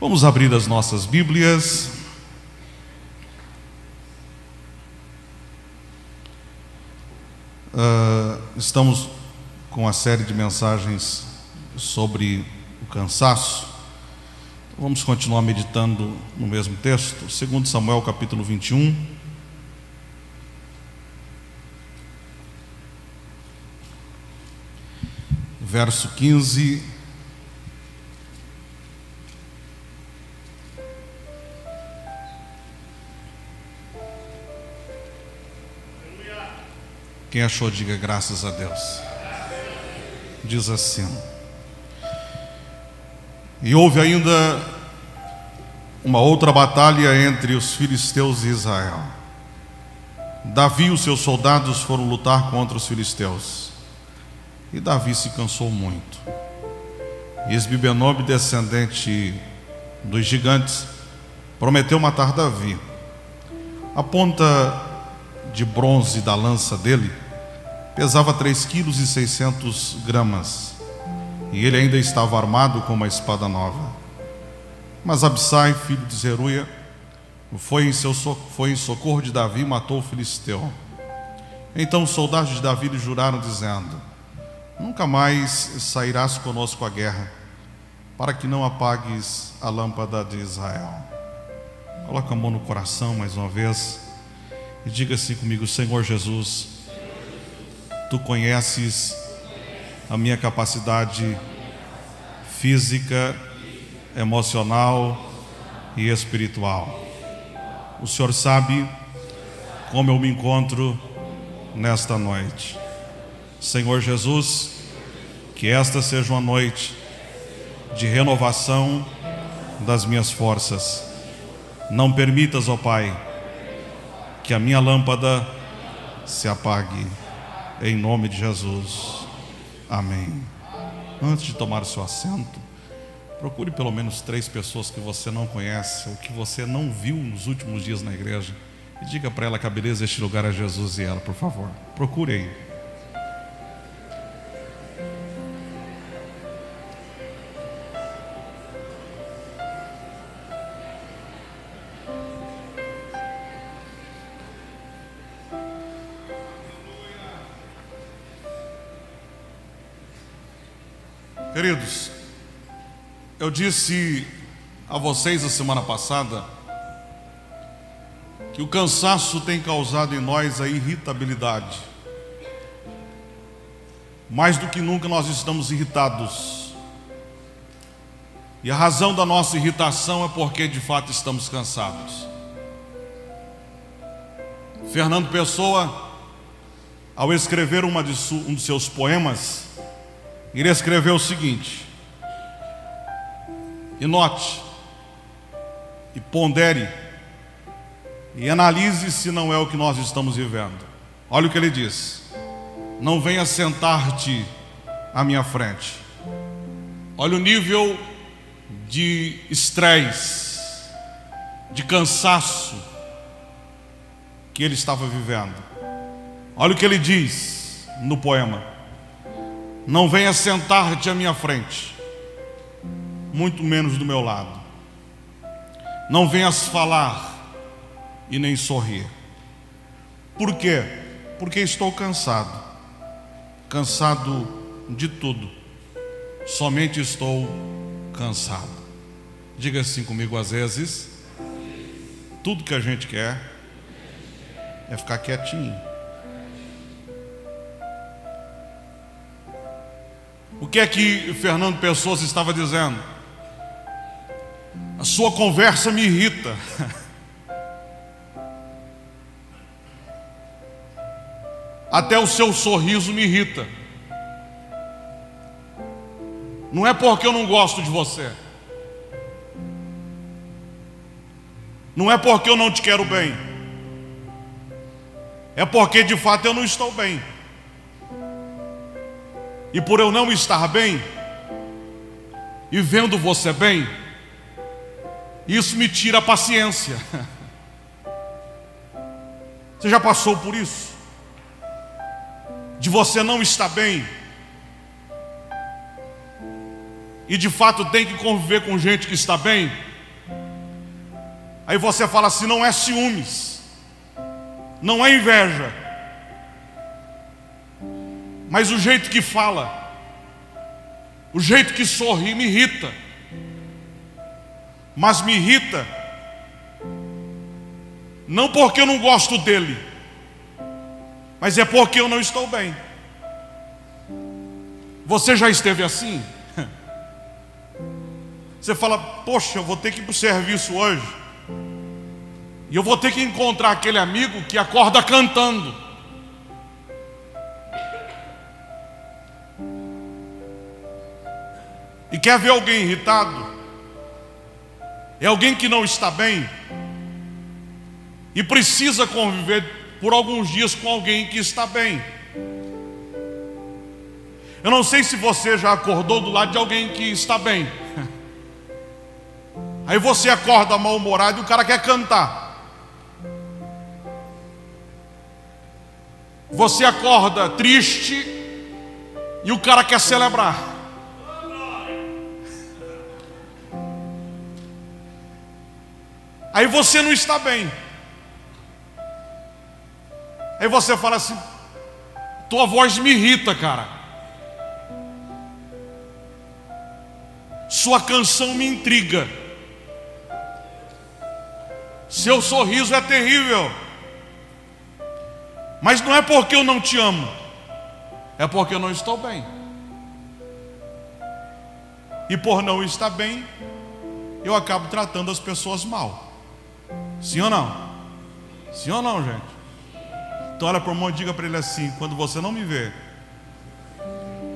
Vamos abrir as nossas Bíblias. Uh, estamos com a série de mensagens sobre o cansaço. Vamos continuar meditando no mesmo texto, 2 Samuel capítulo 21. Verso 15 Quem achou, diga graças a Deus. Diz assim. E houve ainda uma outra batalha entre os filisteus e Israel. Davi e os seus soldados foram lutar contra os filisteus. E Davi se cansou muito. E Esbibenob, descendente dos gigantes, prometeu matar Davi. A ponta de bronze da lança dele pesava 3 quilos e 600 gramas, e ele ainda estava armado com uma espada nova. Mas Absai, filho de Zeruia, foi em, seu, foi em socorro de Davi e matou o filisteu. Então os soldados de Davi lhe juraram, dizendo: Nunca mais sairás conosco à guerra, para que não apagues a lâmpada de Israel. Coloca a mão no coração mais uma vez. E diga assim comigo: Senhor Jesus, tu conheces a minha capacidade física, emocional e espiritual. O Senhor sabe como eu me encontro nesta noite. Senhor Jesus, que esta seja uma noite de renovação das minhas forças. Não permitas, ó Pai, que a minha lâmpada se apague, em nome de Jesus. Amém. Antes de tomar o seu assento, procure pelo menos três pessoas que você não conhece ou que você não viu nos últimos dias na igreja e diga para ela que a beleza deste lugar é Jesus e ela, por favor. Procure eu disse a vocês a semana passada que o cansaço tem causado em nós a irritabilidade. Mais do que nunca nós estamos irritados. E a razão da nossa irritação é porque de fato estamos cansados. Fernando Pessoa, ao escrever de um de seus poemas, ele escreveu o seguinte: e note, e pondere, e analise se não é o que nós estamos vivendo. Olha o que ele diz: Não venha sentar-te à minha frente. Olha o nível de estresse, de cansaço que ele estava vivendo. Olha o que ele diz no poema. Não venha sentar-te à minha frente, muito menos do meu lado. Não venhas falar e nem sorrir. Por quê? Porque estou cansado. Cansado de tudo. Somente estou cansado. Diga assim comigo às vezes. Tudo que a gente quer é ficar quietinho. O que é que Fernando Pessoa estava dizendo? A sua conversa me irrita. Até o seu sorriso me irrita. Não é porque eu não gosto de você. Não é porque eu não te quero bem. É porque de fato eu não estou bem. E por eu não estar bem, e vendo você bem, isso me tira a paciência. Você já passou por isso? De você não estar bem, e de fato tem que conviver com gente que está bem, Aí você fala assim: não é ciúmes, não é inveja, mas o jeito que fala, o jeito que sorri me irrita, mas me irrita, não porque eu não gosto dele, mas é porque eu não estou bem. Você já esteve assim? Você fala, poxa, eu vou ter que ir para o serviço hoje. E eu vou ter que encontrar aquele amigo que acorda cantando. E quer ver alguém irritado? É alguém que não está bem e precisa conviver por alguns dias com alguém que está bem. Eu não sei se você já acordou do lado de alguém que está bem. Aí você acorda mal-humorado e o cara quer cantar. Você acorda triste e o cara quer celebrar. Aí você não está bem. Aí você fala assim: tua voz me irrita, cara. Sua canção me intriga. Seu sorriso é terrível. Mas não é porque eu não te amo, é porque eu não estou bem. E por não estar bem, eu acabo tratando as pessoas mal. Sim ou não? Sim ou não, gente? Então olha para o irmão e diga para ele assim: quando você não me vê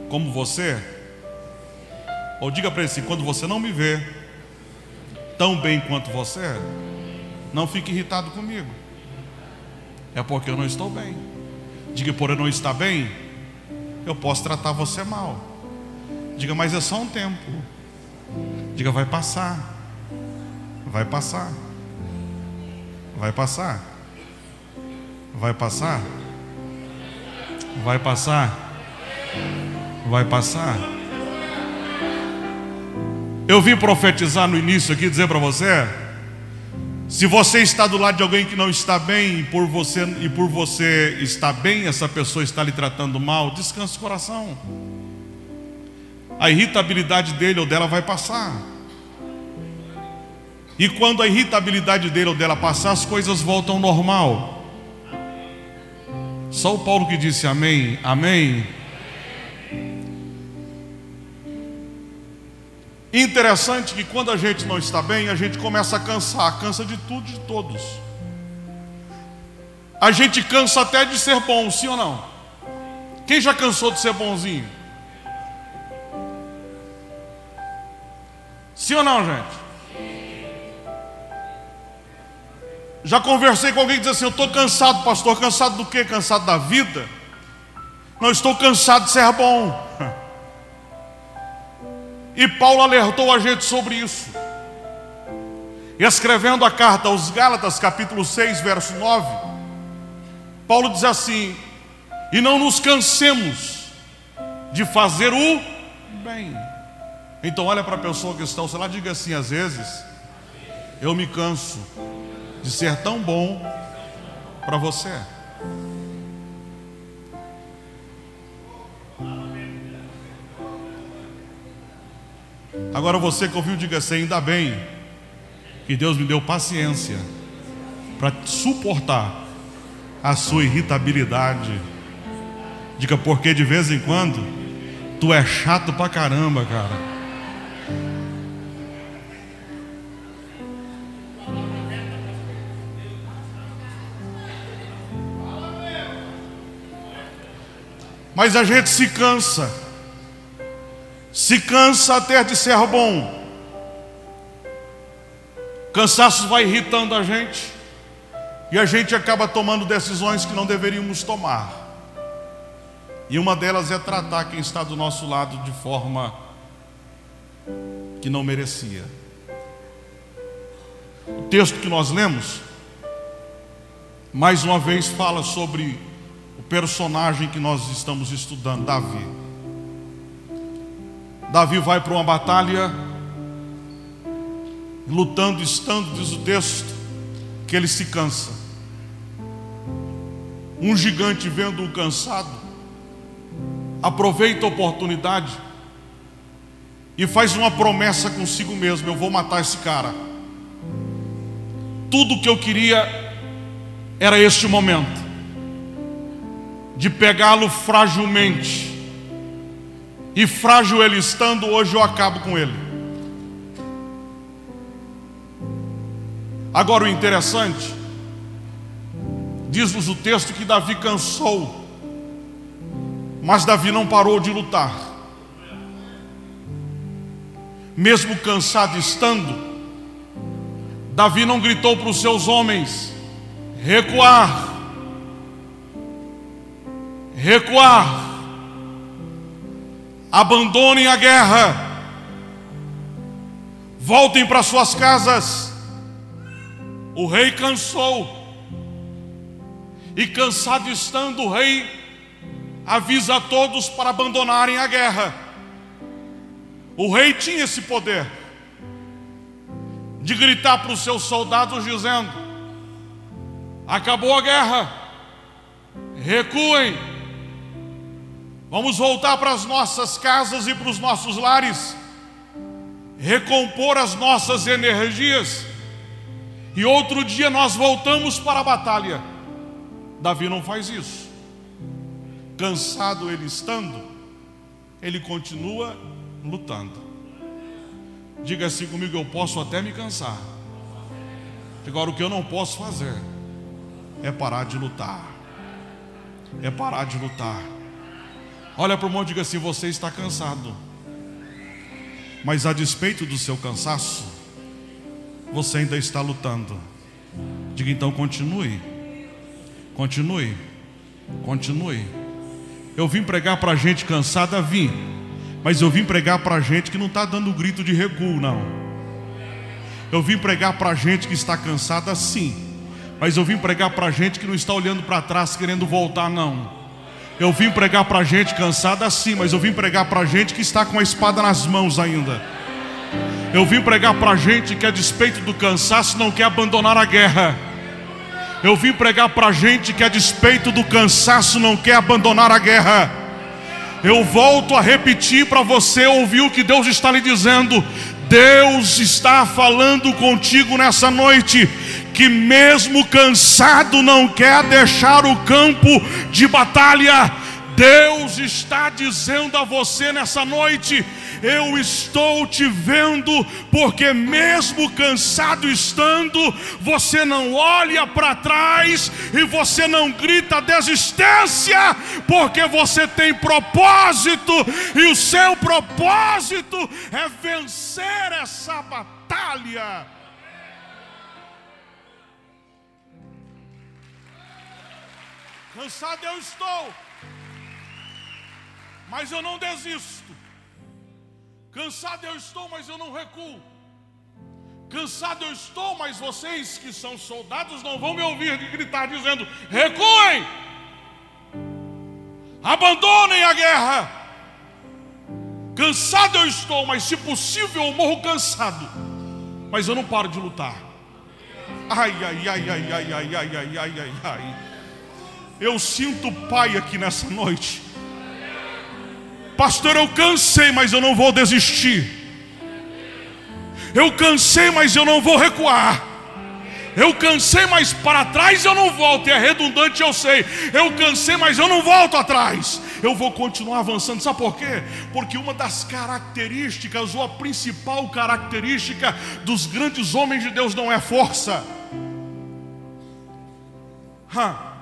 como você, ou diga para ele assim: quando você não me vê tão bem quanto você, não fique irritado comigo. É porque eu não estou bem. Diga por eu não estar bem, eu posso tratar você mal. Diga, mas é só um tempo. Diga, vai passar. Vai passar. Vai passar. Vai passar. Vai passar. Vai passar. Eu vim profetizar no início aqui, dizer para você: se você está do lado de alguém que não está bem, e por você, e por você estar bem, essa pessoa está lhe tratando mal, descanse o coração. A irritabilidade dele ou dela vai passar. E quando a irritabilidade dele ou dela passar, as coisas voltam ao normal. Só o Paulo que disse amém, amém. Interessante que quando a gente não está bem, a gente começa a cansar, cansa de tudo e de todos. A gente cansa até de ser bom, sim ou não? Quem já cansou de ser bonzinho? Sim ou não, gente? Já conversei com alguém que diz assim: Eu estou cansado, pastor. Cansado do quê? Cansado da vida? Não estou cansado de ser bom. E Paulo alertou a gente sobre isso. Escrevendo a carta aos Gálatas, capítulo 6, verso 9, Paulo diz assim: E não nos cansemos de fazer o bem. Então, olha para a pessoa que está ao seu lado, diga assim: às vezes, eu me canso de ser tão bom para você. Agora você que ouviu, diga assim: ainda bem que Deus me deu paciência para suportar a sua irritabilidade. Diga porque de vez em quando tu é chato pra caramba, cara. Mas a gente se cansa se cansa até de ser bom. Cansaço vai irritando a gente e a gente acaba tomando decisões que não deveríamos tomar. E uma delas é tratar quem está do nosso lado de forma que não merecia. O texto que nós lemos, mais uma vez, fala sobre personagem que nós estamos estudando, Davi. Davi vai para uma batalha, lutando, estando, diz o texto, porque ele se cansa. Um gigante vendo o cansado, aproveita a oportunidade e faz uma promessa consigo mesmo: eu vou matar esse cara. Tudo que eu queria era este momento de pegá-lo fragilmente. E frágil ele estando, hoje eu acabo com ele. Agora o interessante, diz-nos o texto que Davi cansou, mas Davi não parou de lutar. Mesmo cansado estando, Davi não gritou para os seus homens: recuar, recuar, abandonem a guerra, voltem para suas casas. O rei cansou, e cansado estando, o rei avisa a todos para abandonarem a guerra. O rei tinha esse poder de gritar para os seus soldados, dizendo: Acabou a guerra, recuem, vamos voltar para as nossas casas e para os nossos lares, recompor as nossas energias e outro dia nós voltamos para a batalha. Davi não faz isso. Cansado ele estando, ele continua lutando. Diga assim comigo: eu posso até me cansar. Agora, o que eu não posso fazer é parar de lutar. É parar de lutar. Olha para o irmão e diga assim: você está cansado. Mas a despeito do seu cansaço, você ainda está lutando. Diga então, continue. Continue. Continue. Eu vim pregar para gente cansada, vim. Mas eu vim pregar para gente que não está dando grito de recuo, não. Eu vim pregar para gente que está cansada, sim. Mas eu vim pregar para gente que não está olhando para trás querendo voltar, não. Eu vim pregar para gente cansada, sim. Mas eu vim pregar para gente que está com a espada nas mãos ainda. Eu vim pregar para gente que, a despeito do cansaço, não quer abandonar a guerra. Eu vim pregar para gente que, a despeito do cansaço, não quer abandonar a guerra. Eu volto a repetir para você ouvir o que Deus está lhe dizendo. Deus está falando contigo nessa noite, que mesmo cansado não quer deixar o campo de batalha. Deus está dizendo a você nessa noite: eu estou te vendo, porque mesmo cansado estando, você não olha para trás e você não grita desistência, porque você tem propósito, e o seu propósito é vencer essa batalha. Cansado eu estou, mas eu não desisto. Cansado eu estou, mas eu não recuo. Cansado eu estou, mas vocês que são soldados não vão me ouvir gritar dizendo: recuem, abandonem a guerra. Cansado eu estou, mas se possível eu morro cansado, mas eu não paro de lutar. Ai, ai, ai, ai, ai, ai, ai, ai, ai, ai, ai. Eu sinto pai aqui nessa noite Pastor, eu cansei, mas eu não vou desistir. Eu cansei, mas eu não vou recuar. Eu cansei, mas para trás eu não volto. É redundante, eu sei. Eu cansei, mas eu não volto atrás. Eu vou continuar avançando. Sabe por quê? Porque uma das características, ou a principal característica dos grandes homens de Deus não é força. Huh.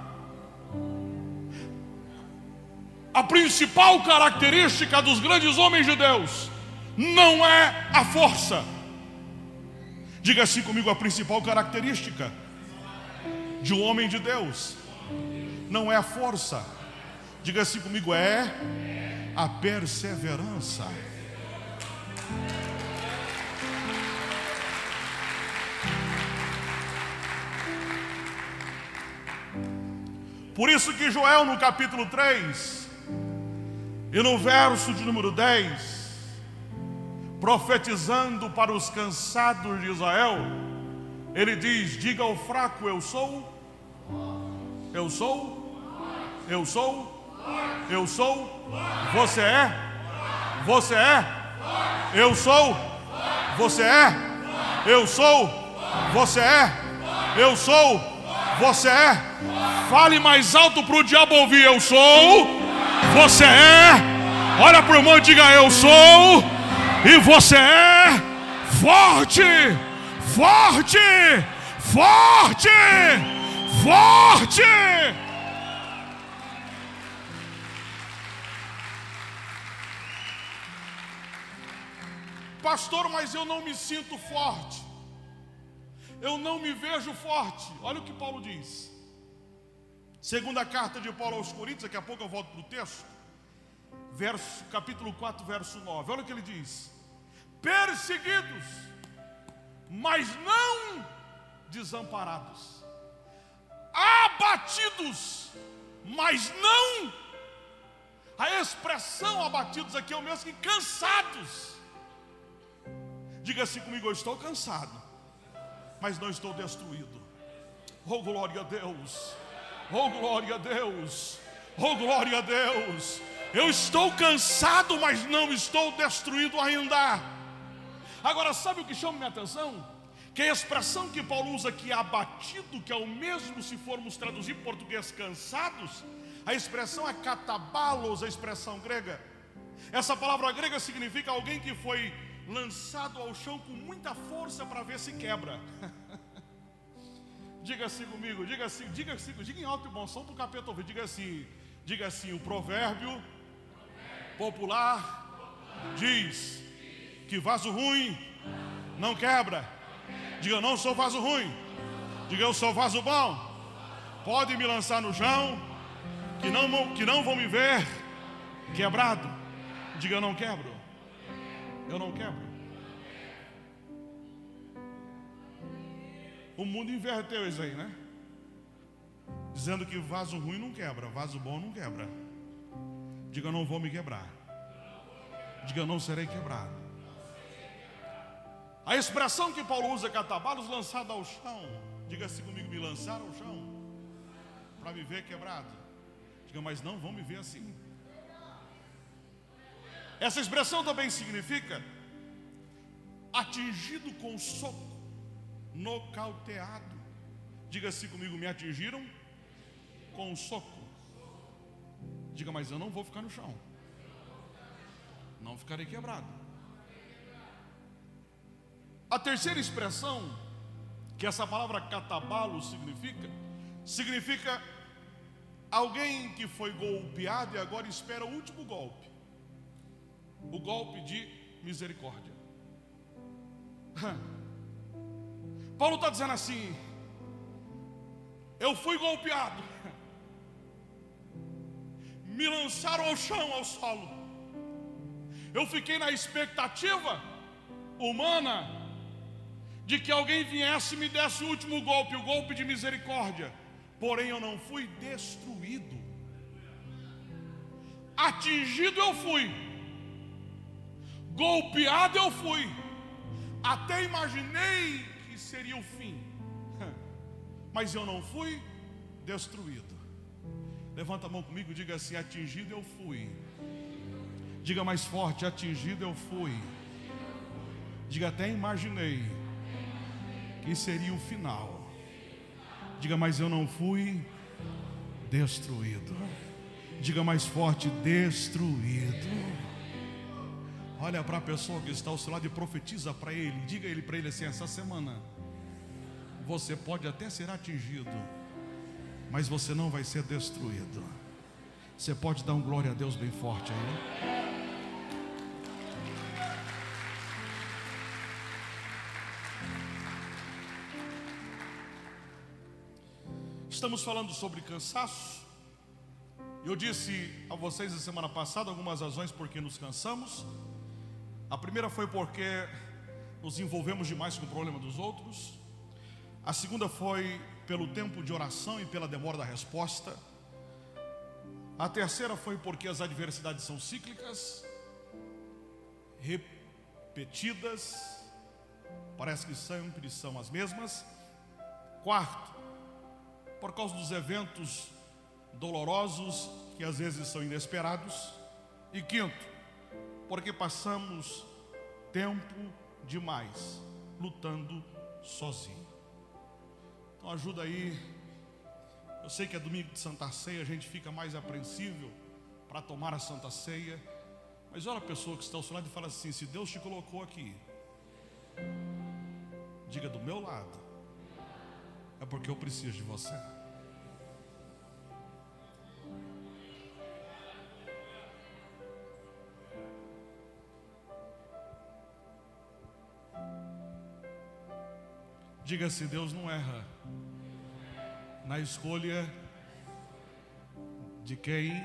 A principal característica dos grandes homens de Deus não é a força. Diga assim comigo: a principal característica de um homem de Deus não é a força. Diga assim comigo: é a perseverança. Por isso que Joel no capítulo 3 e no verso de número 10, profetizando para os cansados de Israel, Ele diz: Diga ao fraco, eu sou. Eu sou. Eu sou. Eu sou. Você é. Você é. Eu sou. Você é. Eu sou. Você é. Eu sou. Você é. Fale mais alto para o diabo ouvir. Eu sou. Você é. Olha para o irmão e diga: Eu sou. E você é forte forte, forte, forte. Pastor, mas eu não me sinto forte. Eu não me vejo forte. Olha o que Paulo diz. Segunda carta de Paulo aos Coríntios, daqui a pouco eu volto para o texto. Verso, capítulo 4, verso 9. Olha o que ele diz: Perseguidos mas não desamparados, abatidos, mas não. A expressão abatidos aqui é o mesmo que cansados. Diga assim comigo: eu estou cansado, mas não estou destruído. Oh glória a Deus! Oh glória a Deus! Oh glória a Deus! Eu estou cansado, mas não estou destruído ainda. Agora, sabe o que chama minha atenção? Que a expressão que Paulo usa aqui, abatido, que é o mesmo se formos traduzir em português cansados, a expressão é catabalos, a expressão grega. Essa palavra grega significa alguém que foi lançado ao chão com muita força para ver se quebra. diga assim comigo, diga assim, diga assim, diga em alto e bom som para o capeta ouvir, diga assim, diga assim, o provérbio popular diz que vaso ruim não quebra. Diga, não sou vaso ruim. Diga, eu sou vaso bom. Pode me lançar no chão, que não, que não vão me ver quebrado. Diga, eu não quebro. Eu não quebro. O mundo inverteu isso aí, né? Dizendo que vaso ruim não quebra, vaso bom não quebra. Diga, não vou me quebrar. Diga, não serei quebrado. A expressão que Paulo usa é catabalos lançado ao chão. Diga assim comigo, me lançaram ao chão para me ver quebrado. Diga, mas não vão me ver assim. Essa expressão também significa atingido com soco, nocauteado. Diga assim comigo, me atingiram com soco. Diga, mas eu não vou ficar no chão. Não ficarei quebrado. A terceira expressão que essa palavra catabalo significa, significa alguém que foi golpeado e agora espera o último golpe o golpe de misericórdia. Paulo está dizendo assim: eu fui golpeado, me lançaram ao chão, ao solo, eu fiquei na expectativa humana de que alguém viesse e me desse o último golpe, o golpe de misericórdia. Porém, eu não fui destruído. Atingido eu fui, golpeado eu fui, até imaginei seria o fim, mas eu não fui destruído. Levanta a mão comigo e diga assim: atingido eu fui. Diga mais forte: atingido eu fui. Diga até imaginei que seria o final. Diga, mas eu não fui destruído. Diga mais forte: destruído. Olha para a pessoa que está ao seu lado e profetiza para ele. Diga ele para ele assim: essa semana você pode até ser atingido, mas você não vai ser destruído. Você pode dar um glória a Deus bem forte aí. estamos falando sobre cansaço. Eu disse a vocês na semana passada algumas razões por que nos cansamos. A primeira foi porque nos envolvemos demais com o problema dos outros. A segunda foi pelo tempo de oração e pela demora da resposta. A terceira foi porque as adversidades são cíclicas, repetidas, parece que sempre são as mesmas. Quarto, por causa dos eventos dolorosos que às vezes são inesperados. E quinto, porque passamos tempo demais lutando sozinho. Então ajuda aí. Eu sei que é domingo de Santa Ceia, a gente fica mais apreensível para tomar a Santa Ceia. Mas olha a pessoa que está ao seu lado e fala assim: se Deus te colocou aqui, diga do meu lado, é porque eu preciso de você. Diga se Deus não erra na escolha de quem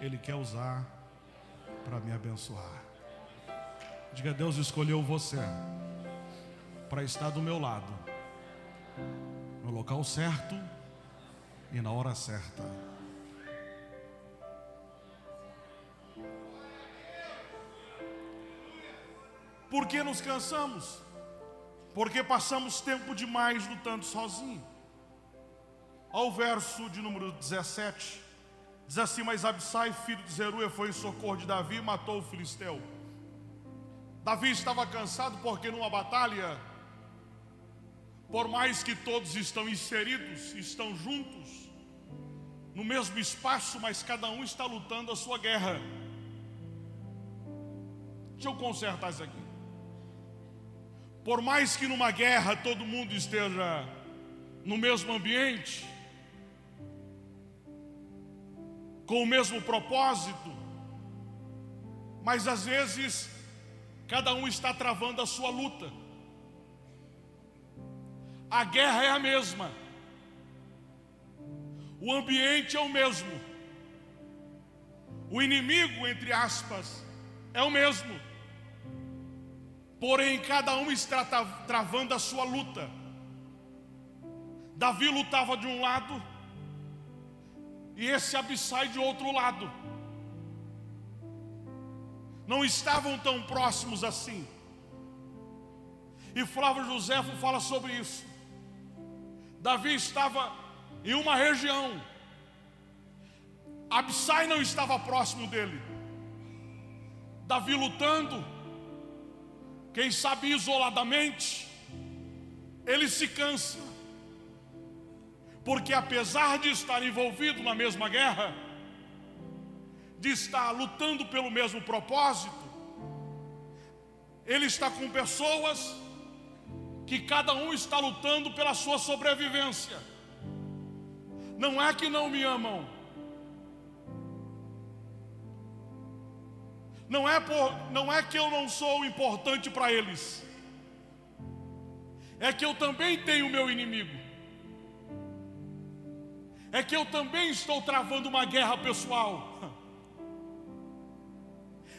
Ele quer usar para me abençoar. Diga, Deus escolheu você para estar do meu lado, no local certo e na hora certa. Por que nos cansamos? Porque passamos tempo demais lutando sozinho. Ao verso de número 17, diz assim: Mas Absai, filho de Zeruia, foi em socorro de Davi e matou o filisteu. Davi estava cansado porque numa batalha, por mais que todos estão inseridos, estão juntos, no mesmo espaço, mas cada um está lutando a sua guerra. Deixa eu consertar isso aqui. Por mais que numa guerra todo mundo esteja no mesmo ambiente, com o mesmo propósito, mas às vezes cada um está travando a sua luta. A guerra é a mesma, o ambiente é o mesmo, o inimigo, entre aspas, é o mesmo, porém cada um está travando a sua luta. Davi lutava de um lado, e esse Abissai de outro lado. Não estavam tão próximos assim. E Flávio Josefo fala sobre isso. Davi estava em uma região, Abissai não estava próximo dele. Davi lutando, quem sabe isoladamente, ele se cansa porque apesar de estar envolvido na mesma guerra, de estar lutando pelo mesmo propósito, ele está com pessoas que cada um está lutando pela sua sobrevivência. Não é que não me amam, não é, por, não é que eu não sou importante para eles, é que eu também tenho meu inimigo é que eu também estou travando uma guerra pessoal.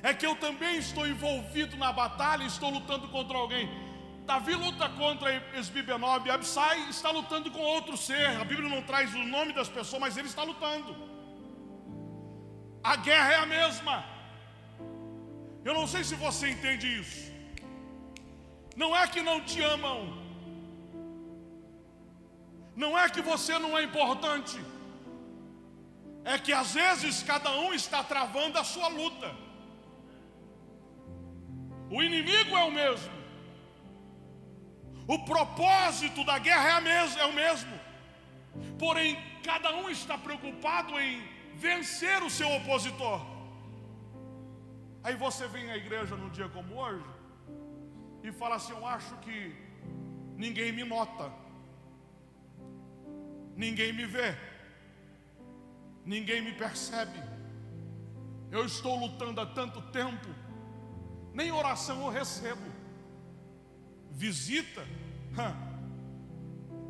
É que eu também estou envolvido na batalha, estou lutando contra alguém. Davi luta contra Esbibenob, Absai está lutando com outro ser. A Bíblia não traz o nome das pessoas, mas ele está lutando. A guerra é a mesma. Eu não sei se você entende isso. Não é que não te amam, não é que você não é importante, é que às vezes cada um está travando a sua luta. O inimigo é o mesmo, o propósito da guerra é, é o mesmo, porém cada um está preocupado em vencer o seu opositor. Aí você vem à igreja num dia como hoje e fala assim: Eu acho que ninguém me nota. Ninguém me vê, ninguém me percebe. Eu estou lutando há tanto tempo, nem oração eu recebo, visita,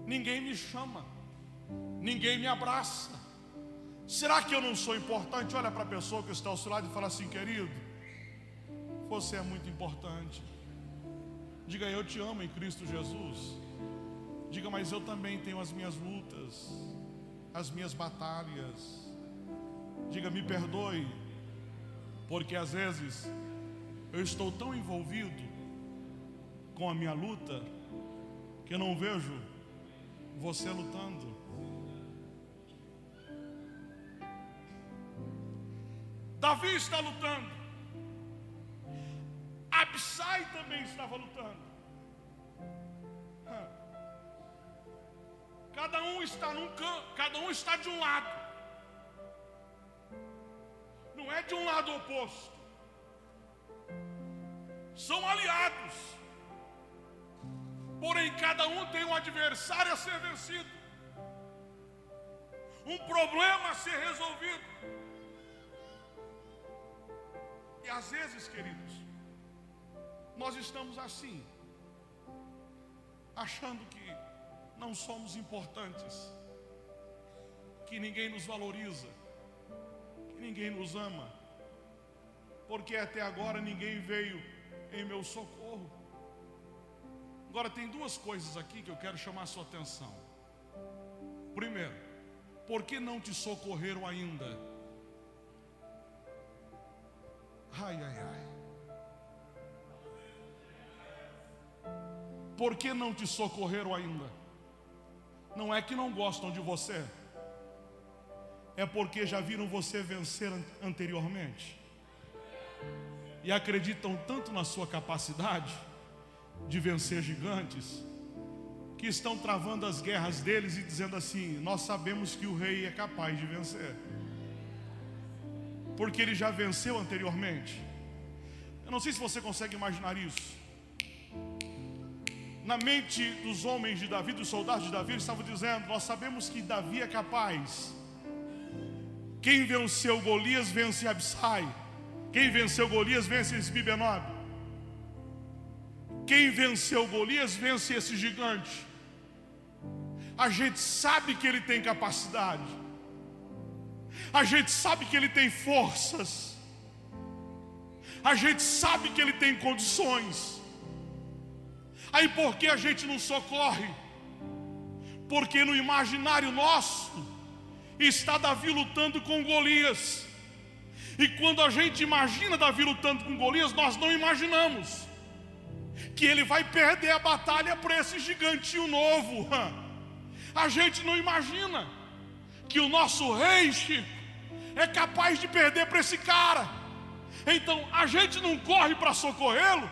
ninguém me chama, ninguém me abraça. Será que eu não sou importante? Olha para a pessoa que está ao seu lado e fala assim, querido, você é muito importante. Diga, eu te amo em Cristo Jesus. Diga, mas eu também tenho as minhas lutas, as minhas batalhas. Diga, me perdoe, porque às vezes eu estou tão envolvido com a minha luta que eu não vejo você lutando. Davi está lutando. Absai também estava lutando. Cada um está num canto, cada um está de um lado. Não é de um lado oposto. São aliados. Porém, cada um tem um adversário a ser vencido. Um problema a ser resolvido. E às vezes, queridos, nós estamos assim, achando que não somos importantes, que ninguém nos valoriza, que ninguém nos ama, porque até agora ninguém veio em meu socorro. Agora tem duas coisas aqui que eu quero chamar a sua atenção. Primeiro, por que não te socorreram ainda? Ai, ai, ai. Por que não te socorreram ainda? Não é que não gostam de você, é porque já viram você vencer anteriormente e acreditam tanto na sua capacidade de vencer gigantes, que estão travando as guerras deles e dizendo assim: Nós sabemos que o rei é capaz de vencer, porque ele já venceu anteriormente. Eu não sei se você consegue imaginar isso na mente dos homens de Davi, dos soldados de Davi, eles estavam dizendo: Nós sabemos que Davi é capaz. Quem venceu Golias vence Absai. Quem venceu Golias vence Esbibenob. Quem venceu Golias vence esse gigante. A gente sabe que ele tem capacidade. A gente sabe que ele tem forças. A gente sabe que ele tem condições. Aí por que a gente não socorre? Porque no imaginário nosso está Davi lutando com Golias. E quando a gente imagina Davi lutando com Golias, nós não imaginamos que ele vai perder a batalha para esse gigantinho novo. A gente não imagina que o nosso rei Chico, é capaz de perder para esse cara. Então a gente não corre para socorrê-lo,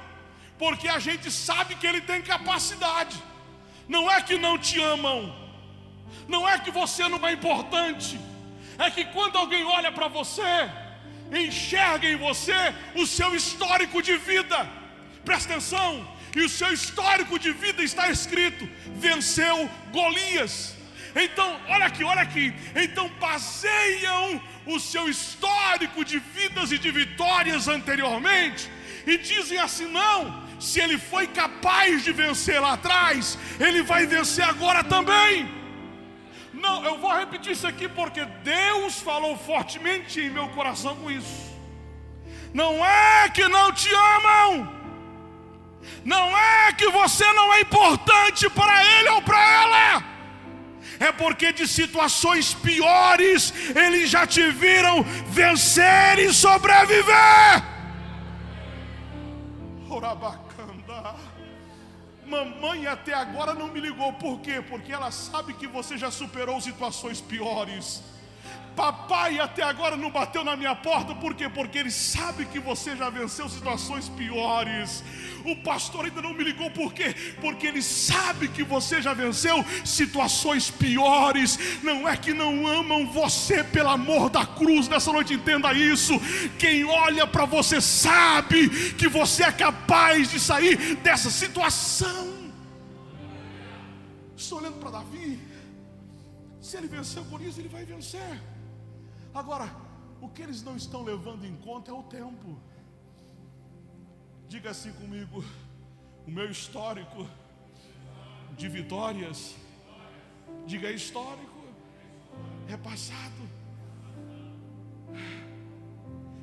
porque a gente sabe que ele tem capacidade. Não é que não te amam, não é que você não é importante, é que quando alguém olha para você, enxerga em você o seu histórico de vida. Presta atenção, e o seu histórico de vida está escrito: venceu Golias. Então, olha aqui, olha aqui. Então, baseiam o seu histórico de vidas e de vitórias anteriormente e dizem assim: não, se ele foi capaz de vencer lá atrás, ele vai vencer agora também. Não, eu vou repetir isso aqui porque Deus falou fortemente em meu coração com isso. Não é que não te amam, não é que você não é importante para ele ou para ela, é porque de situações piores eles já te viram vencer e sobreviver. Orabac. Mamãe até agora não me ligou, por quê? Porque ela sabe que você já superou situações piores. Papai até agora não bateu na minha porta, por quê? Porque ele sabe que você já venceu situações piores. O pastor ainda não me ligou, por quê? Porque ele sabe que você já venceu situações piores. Não é que não amam você pelo amor da cruz nessa noite, entenda isso. Quem olha para você sabe que você é capaz de sair dessa situação. Estou olhando para Davi. Se ele venceu por isso, ele vai vencer. Agora, o que eles não estão levando em conta é o tempo. Diga assim comigo: o meu histórico de vitórias, diga histórico, é passado.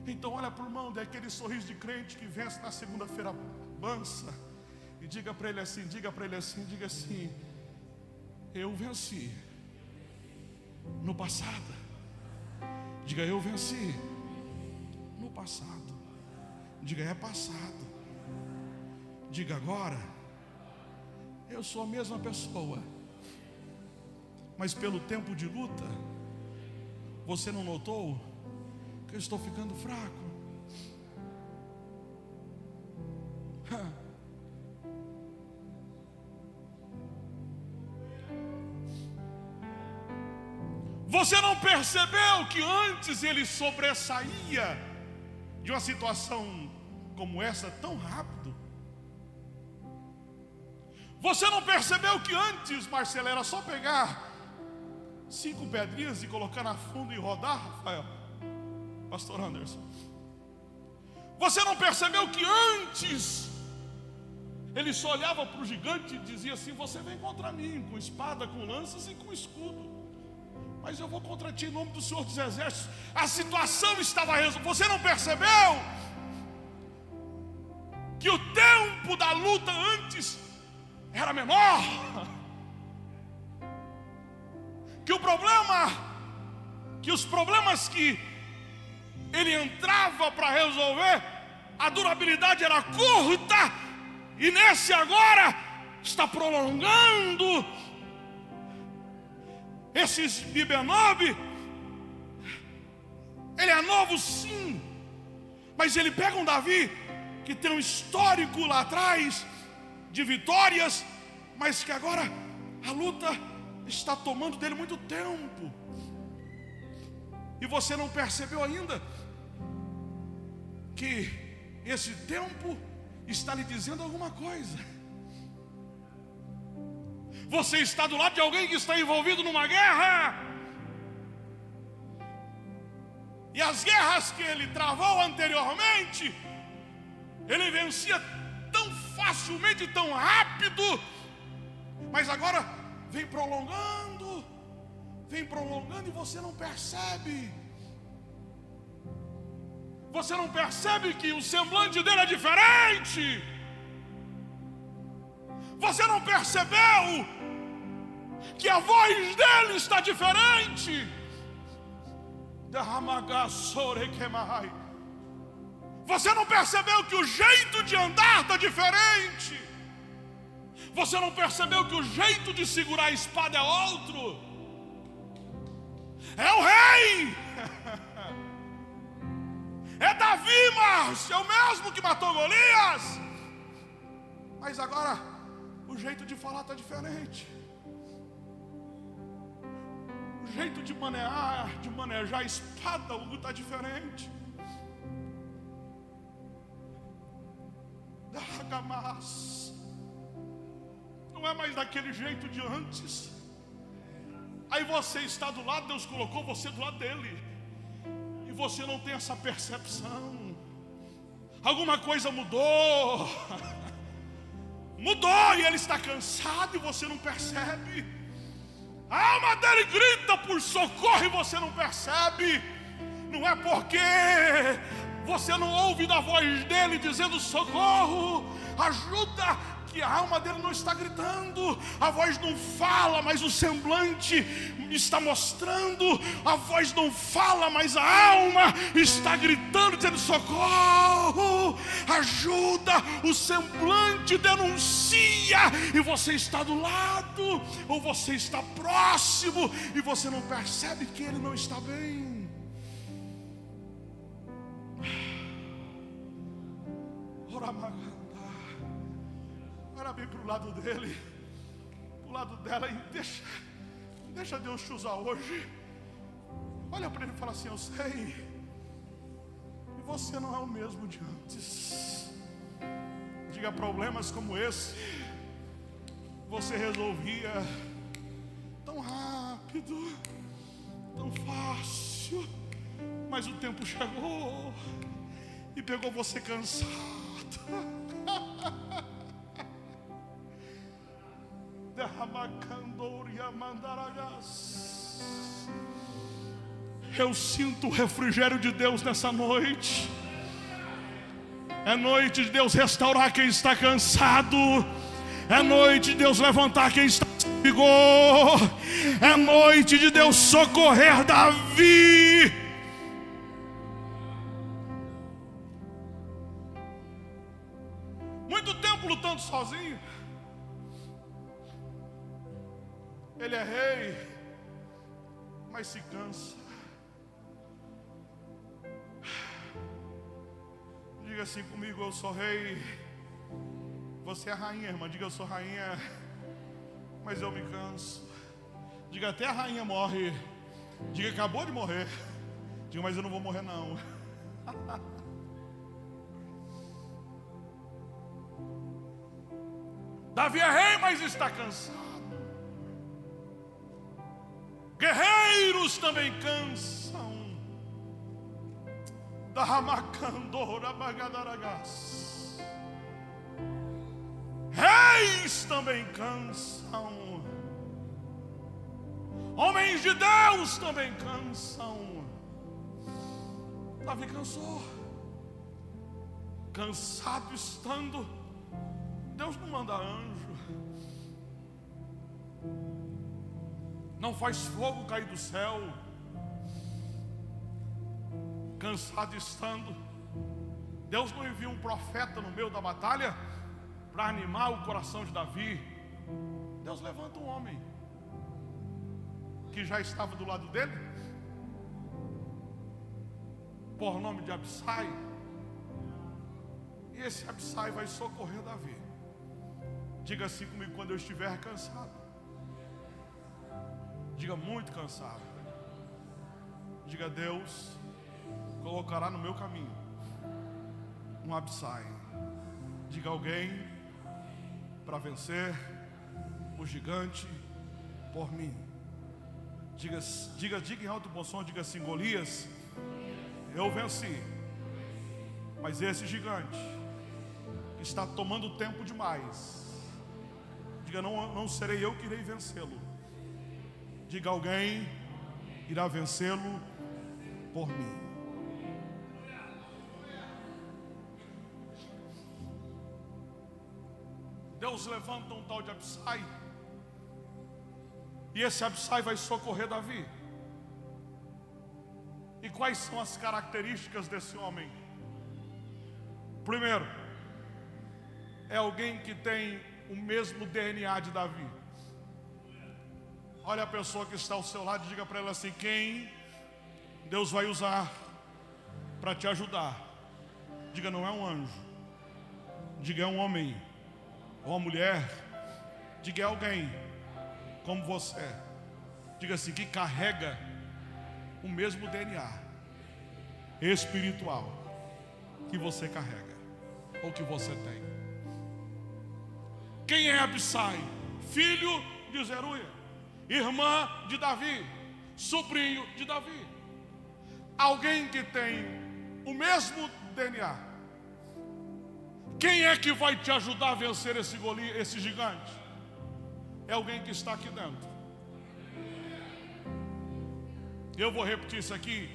Então olha para o irmão, daquele sorriso de crente que vence na segunda-feira mansa. E diga para ele assim, diga para ele assim, diga assim, eu venci no passado. Diga, eu venci no passado. Diga, é passado. Diga agora, eu sou a mesma pessoa. Mas pelo tempo de luta, você não notou que eu estou ficando fraco? Você não percebeu que antes ele sobressaía de uma situação como essa tão rápido? Você não percebeu que antes, Marcelo, era só pegar cinco pedrinhas e colocar na funda e rodar, Rafael? Pastor Anderson. Você não percebeu que antes ele só olhava para o gigante e dizia assim: Você vem contra mim com espada, com lanças e com escudo mas eu vou contra ti em nome do Senhor dos Exércitos. A situação estava resolvida. Você não percebeu que o tempo da luta antes era menor? Que o problema, que os problemas que ele entrava para resolver, a durabilidade era curta, e nesse agora está prolongando esses Bibenob, ele é novo sim, mas ele pega um Davi que tem um histórico lá atrás de vitórias, mas que agora a luta está tomando dele muito tempo. E você não percebeu ainda que esse tempo está lhe dizendo alguma coisa. Você está do lado de alguém que está envolvido numa guerra. E as guerras que ele travou anteriormente, ele vencia tão facilmente, tão rápido, mas agora vem prolongando, vem prolongando e você não percebe. Você não percebe que o semblante dele é diferente. Você não percebeu que a voz dele está diferente? Você não percebeu que o jeito de andar está diferente? Você não percebeu que o jeito de segurar a espada é outro? É o rei! É Davi, Márcio, é o mesmo que matou Golias. Mas agora o jeito de falar está diferente. O jeito de manejar, de manejar a espada está diferente. Dagamas. Não é mais daquele jeito de antes. Aí você está do lado, Deus colocou você do lado dele. E você não tem essa percepção. Alguma coisa mudou. Mudou e ele está cansado e você não percebe. A alma dele grita por socorro e você não percebe. Não é porque você não ouve da voz dele dizendo socorro, ajuda, que a alma dele não está gritando, a voz não fala, mas o semblante está mostrando, a voz não fala, mas a alma está gritando, dizendo socorro, ajuda, o semblante denuncia, e você está do lado, ou você está próximo, e você não percebe que ele não está bem. Agora vem para o lado dele, para o lado dela e deixa, deixa Deus te usar hoje. Olha para ele e fala assim: Eu sei, e você não é o mesmo de antes. Diga problemas como esse, você resolvia tão rápido, tão fácil, mas o tempo chegou e pegou você cansado. Eu sinto o refrigério de Deus nessa noite. É noite de Deus restaurar quem está cansado. É noite de Deus levantar quem está sem vigor. É noite de Deus socorrer Davi. Lutando sozinho. Ele é rei. mas se cansa. Diga assim comigo: Eu sou rei. Você é rainha, irmã. Diga: Eu sou rainha, mas eu me canso. Diga: Até a rainha morre. Diga: Acabou de morrer. Diga: Mas eu não vou morrer, não. Davi é rei, mas está cansado. Guerreiros também cansam. Da Ramacandora. Reis também cansam. Homens de Deus também cansam. Davi cansou. Cansado estando Deus não manda anjo, não faz fogo cair do céu, cansado estando, Deus não envia um profeta no meio da batalha para animar o coração de Davi. Deus levanta um homem que já estava do lado dele, por nome de Absai, e esse Absai vai socorrer Davi. Diga assim comigo quando eu estiver cansado. Diga muito cansado. Diga Deus colocará no meu caminho um absai. Diga alguém para vencer o gigante por mim. Diga, diga, diga em alto bom som, diga assim, Golias, eu venci. Mas esse gigante está tomando tempo demais Diga, não, não serei eu que irei vencê-lo. Diga, alguém irá vencê-lo por mim. Deus levanta um tal de Absai. E esse Absai vai socorrer Davi. E quais são as características desse homem? Primeiro, é alguém que tem o mesmo DNA de Davi. Olha a pessoa que está ao seu lado e diga para ela assim: quem Deus vai usar para te ajudar? Diga, não é um anjo, diga, é um homem, ou uma mulher, diga, é alguém como você, diga assim, que carrega o mesmo DNA espiritual que você carrega, ou que você tem. Quem é Absai? Filho de Zeruia, irmã de Davi, sobrinho de Davi. Alguém que tem o mesmo DNA. Quem é que vai te ajudar a vencer esse, goli, esse gigante? É alguém que está aqui dentro. Eu vou repetir isso aqui,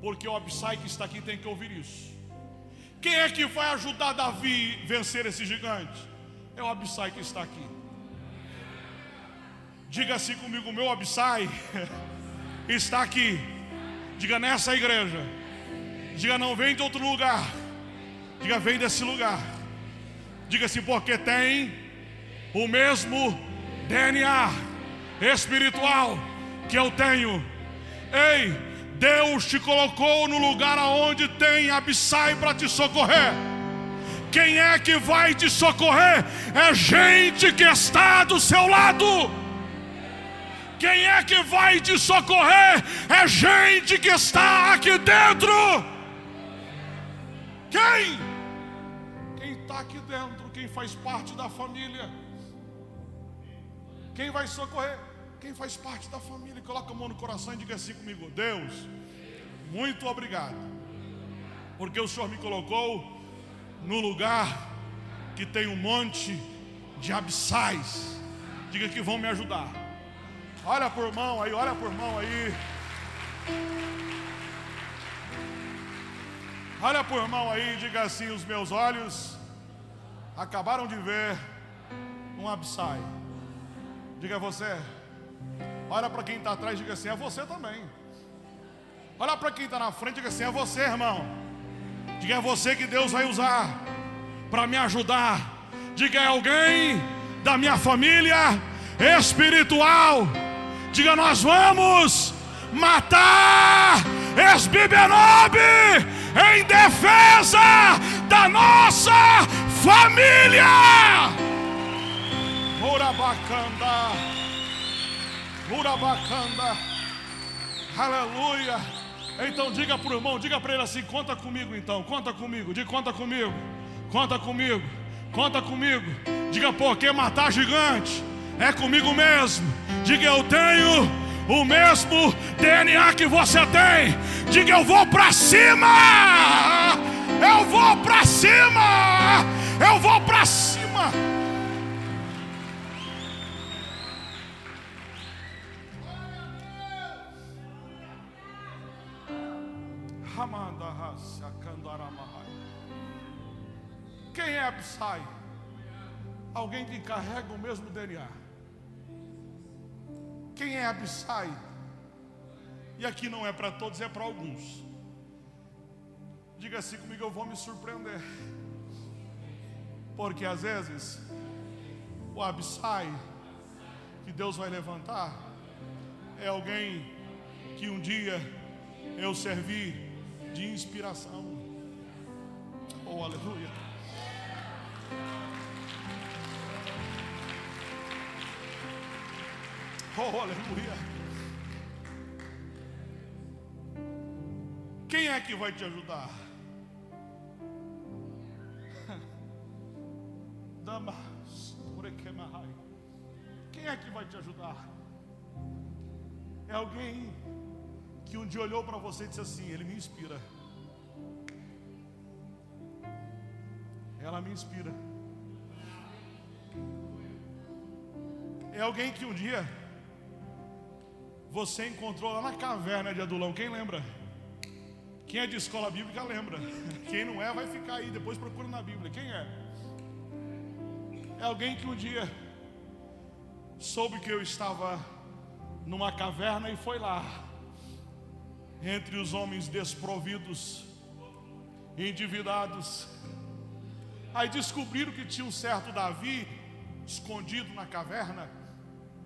porque o Absai que está aqui tem que ouvir isso. Quem é que vai ajudar Davi a vencer esse gigante? É o Abissai que está aqui. Diga assim comigo: meu Abissai está aqui. Diga nessa igreja. Diga não vem de outro lugar. Diga vem desse lugar. Diga assim, porque tem o mesmo DNA espiritual que eu tenho. Ei, Deus te colocou no lugar aonde tem Abissai para te socorrer. Quem é que vai te socorrer? É gente que está do seu lado. Quem é que vai te socorrer? É gente que está aqui dentro. Quem? Quem está aqui dentro, quem faz parte da família. Quem vai socorrer? Quem faz parte da família. Coloca a mão no coração e diga assim comigo: Deus, muito obrigado, porque o Senhor me colocou no lugar que tem um monte de abissais. Diga que vão me ajudar. Olha por mão aí, olha por mão aí. Olha por mão aí, diga assim: os meus olhos acabaram de ver um absai. Diga você. Olha para quem está atrás, diga assim: é você também. Olha para quem está na frente, diga assim: é você, irmão. Diga é você que Deus vai usar para me ajudar. Diga é alguém da minha família espiritual. Diga nós vamos matar Esbibenob em defesa da nossa família. Urabacanda, Urabacanda, aleluia. Então diga para o irmão, diga para ele assim: conta comigo então, conta comigo, diga conta comigo, conta comigo, conta comigo. Diga, porque matar gigante é comigo mesmo. Diga, eu tenho o mesmo DNA que você tem. Diga, eu vou para cima. Eu vou para cima. Eu vou para cima. Quem é Absai? Alguém que carrega o mesmo DNA. Quem é Absai? E aqui não é para todos, é para alguns. Diga assim comigo, eu vou me surpreender. Porque às vezes o Absai que Deus vai levantar é alguém que um dia eu servi de inspiração. Oh, aleluia. Oh, aleluia. Quem é que vai te ajudar? Damas, quem é que vai te ajudar? É alguém que um dia olhou para você e disse assim: Ele me inspira. Ela me inspira. É alguém que um dia você encontrou lá na caverna de Adulão. Quem lembra? Quem é de escola bíblica lembra. Quem não é, vai ficar aí. Depois procura na Bíblia. Quem é? É alguém que um dia soube que eu estava numa caverna e foi lá, entre os homens desprovidos, endividados. Aí descobriram que tinha um certo Davi escondido na caverna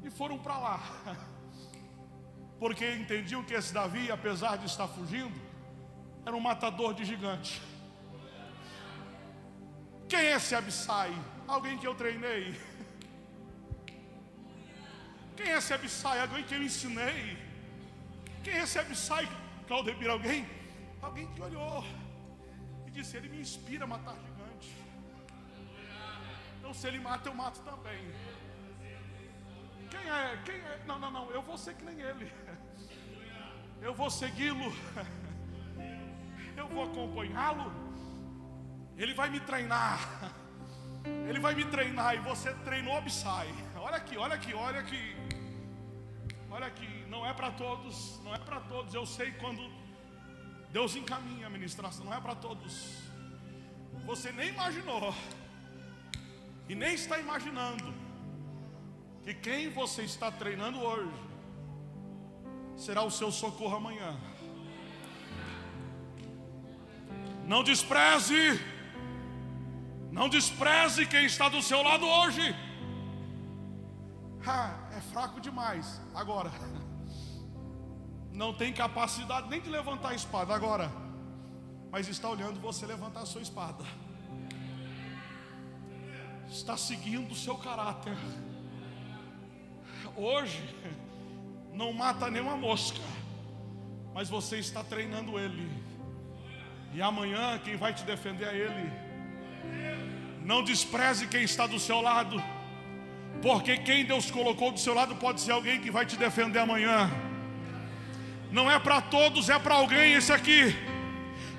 e foram para lá. porque entendiam que esse Davi, apesar de estar fugindo, era um matador de gigante. Quem é esse Abissai? Alguém que eu treinei. Quem é esse Abissai? Alguém que eu ensinei. Quem é esse Abissai? Claudemir, alguém? Alguém que olhou e disse: Ele me inspira a matar gigante. Então, se ele mata, eu mato também. Quem é? Quem é? Não, não, não. Eu vou ser que nem ele. Eu vou segui-lo. Eu vou acompanhá-lo. Ele vai me treinar. Ele vai me treinar. E você treinou Absai. Olha aqui, olha aqui, olha aqui. Olha aqui. Não é para todos. Não é para todos. Eu sei quando Deus encaminha a ministração. Não é para todos. Você nem imaginou. E nem está imaginando que quem você está treinando hoje será o seu socorro amanhã. Não despreze, não despreze quem está do seu lado hoje. Ah, é fraco demais. Agora, não tem capacidade nem de levantar a espada agora, mas está olhando você levantar a sua espada. Está seguindo o seu caráter hoje não mata nenhuma mosca, mas você está treinando ele. E amanhã quem vai te defender é ele. Não despreze quem está do seu lado, porque quem Deus colocou do seu lado pode ser alguém que vai te defender amanhã. Não é para todos, é para alguém esse aqui.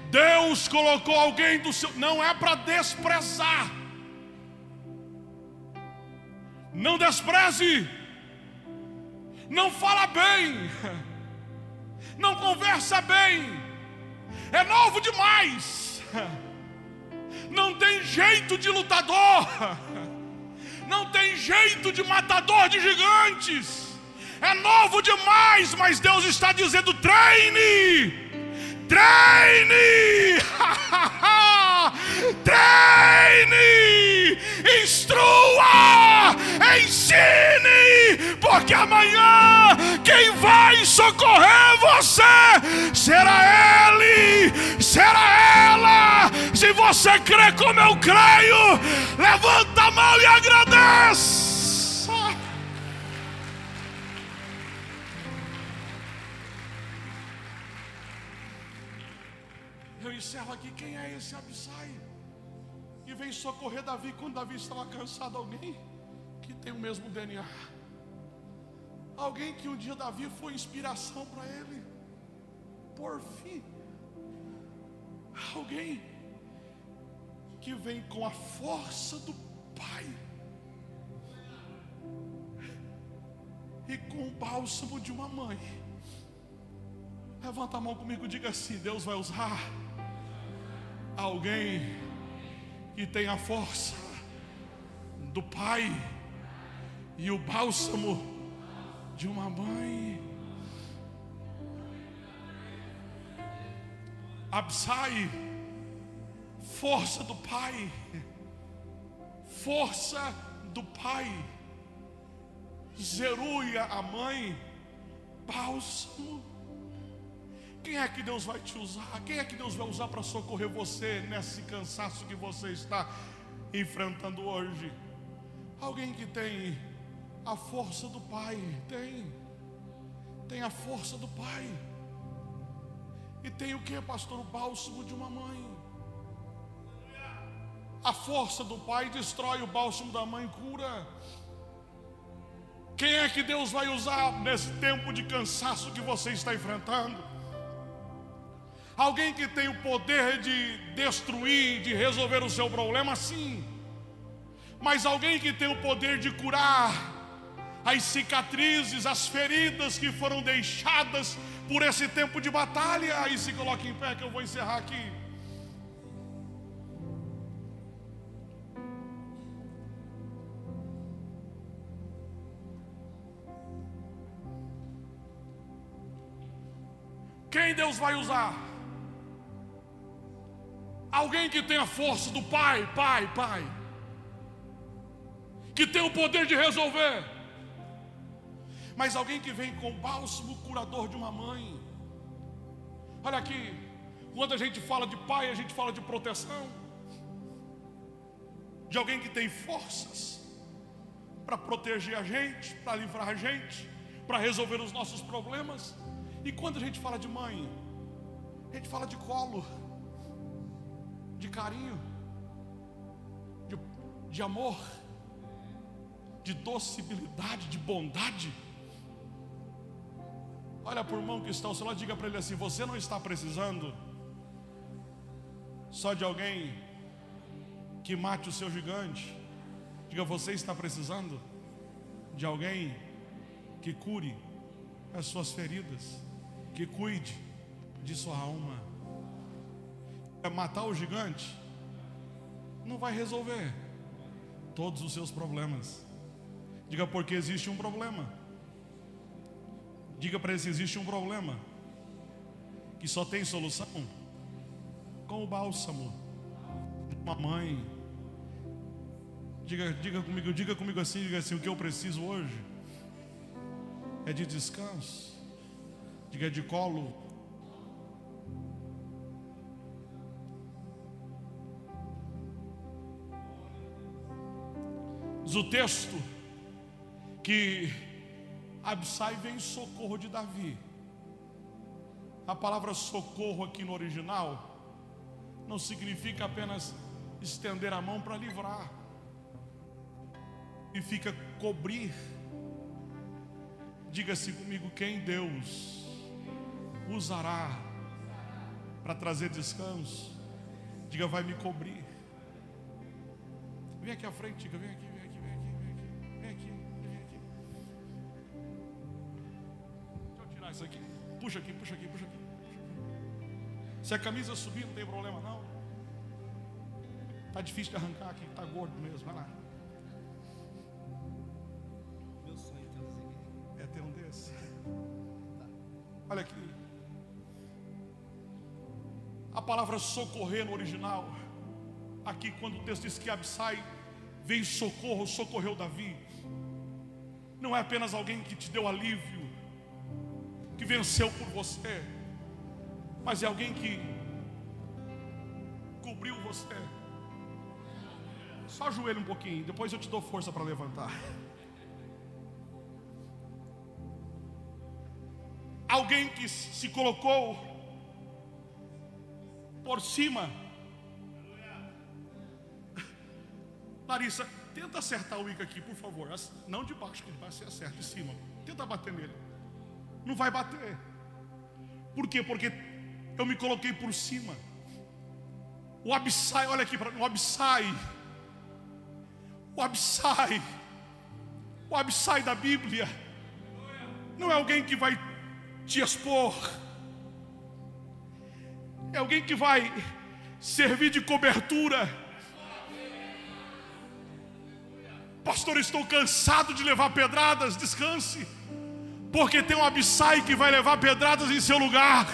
Deus colocou alguém do seu, não é para desprezar. Não despreze não fala bem, não conversa bem, é novo demais, não tem jeito de lutador, não tem jeito de matador de gigantes, é novo demais, mas Deus está dizendo: treine, treine, treine, instrua, ensine, porque amanhã quem vai socorrer você, será Ele, será ela. Se você crê como eu creio, levanta a mão e agradece. Encerro aqui. Quem é esse Abissai? Que vem socorrer Davi quando Davi estava cansado. Alguém que tem o mesmo DNA. Alguém que um dia Davi foi inspiração para ele. Por fim. Alguém que vem com a força do Pai. E com o bálsamo de uma mãe. Levanta a mão comigo diga assim: Deus vai usar alguém que tem a força do pai e o bálsamo de uma mãe. Absai, força do pai, força do pai, Zeruia, a mãe, bálsamo quem é que Deus vai te usar? Quem é que Deus vai usar para socorrer você nesse cansaço que você está enfrentando hoje? Alguém que tem a força do Pai, tem. Tem a força do Pai. E tem o que, pastor? O bálsamo de uma mãe. A força do Pai destrói o bálsamo da mãe, cura. Quem é que Deus vai usar nesse tempo de cansaço que você está enfrentando? Alguém que tem o poder de destruir, de resolver o seu problema, sim. Mas alguém que tem o poder de curar as cicatrizes, as feridas que foram deixadas por esse tempo de batalha. Aí se coloque em pé que eu vou encerrar aqui. Quem Deus vai usar? Alguém que tem a força do pai, pai, pai. Que tem o poder de resolver. Mas alguém que vem com o bálsamo curador de uma mãe. Olha aqui, quando a gente fala de pai, a gente fala de proteção. De alguém que tem forças para proteger a gente, para livrar a gente, para resolver os nossos problemas. E quando a gente fala de mãe, a gente fala de colo de carinho, de, de amor, de docilidade, de bondade. Olha por mão que está o celular, diga para ele assim: você não está precisando só de alguém que mate o seu gigante. Diga, você está precisando de alguém que cure as suas feridas, que cuide de sua alma. É matar o gigante, não vai resolver todos os seus problemas. Diga porque existe um problema. Diga para ele se existe um problema que só tem solução com o bálsamo. Uma mãe. Diga, diga comigo, diga comigo assim, diga assim, o que eu preciso hoje é de descanso. Diga de colo Diz o texto que Absai vem em socorro de Davi. A palavra socorro aqui no original não significa apenas estender a mão para livrar, e fica cobrir. Diga-se comigo quem Deus usará para trazer descanso. Diga, vai me cobrir. Vem aqui à frente, diga, vem aqui. isso Puxa aqui, puxa aqui, puxa aqui. Se a camisa subir, não tem problema não. Tá difícil de arrancar aqui, tá gordo mesmo. Vai lá. Meu sonho é ter um desse. Olha aqui. A palavra socorrer no original, aqui quando o texto diz que Absai veio socorro, socorreu Davi. Não é apenas alguém que te deu alívio, que venceu por você, mas é alguém que cobriu você. Só ajoelha um pouquinho, depois eu te dou força para levantar. Alguém que se colocou por cima. Larissa, tenta acertar o Ica aqui, por favor. Não de baixo, que vai ser acerto, de cima. Tenta bater nele. Não vai bater. Por quê? Porque eu me coloquei por cima. O Absai, olha aqui para mim, o Absai. O Absai. O Absai da Bíblia. Não é alguém que vai te expor. É alguém que vai servir de cobertura. Pastor, estou cansado de levar pedradas. Descanse, porque tem um Abissai que vai levar pedradas em seu lugar.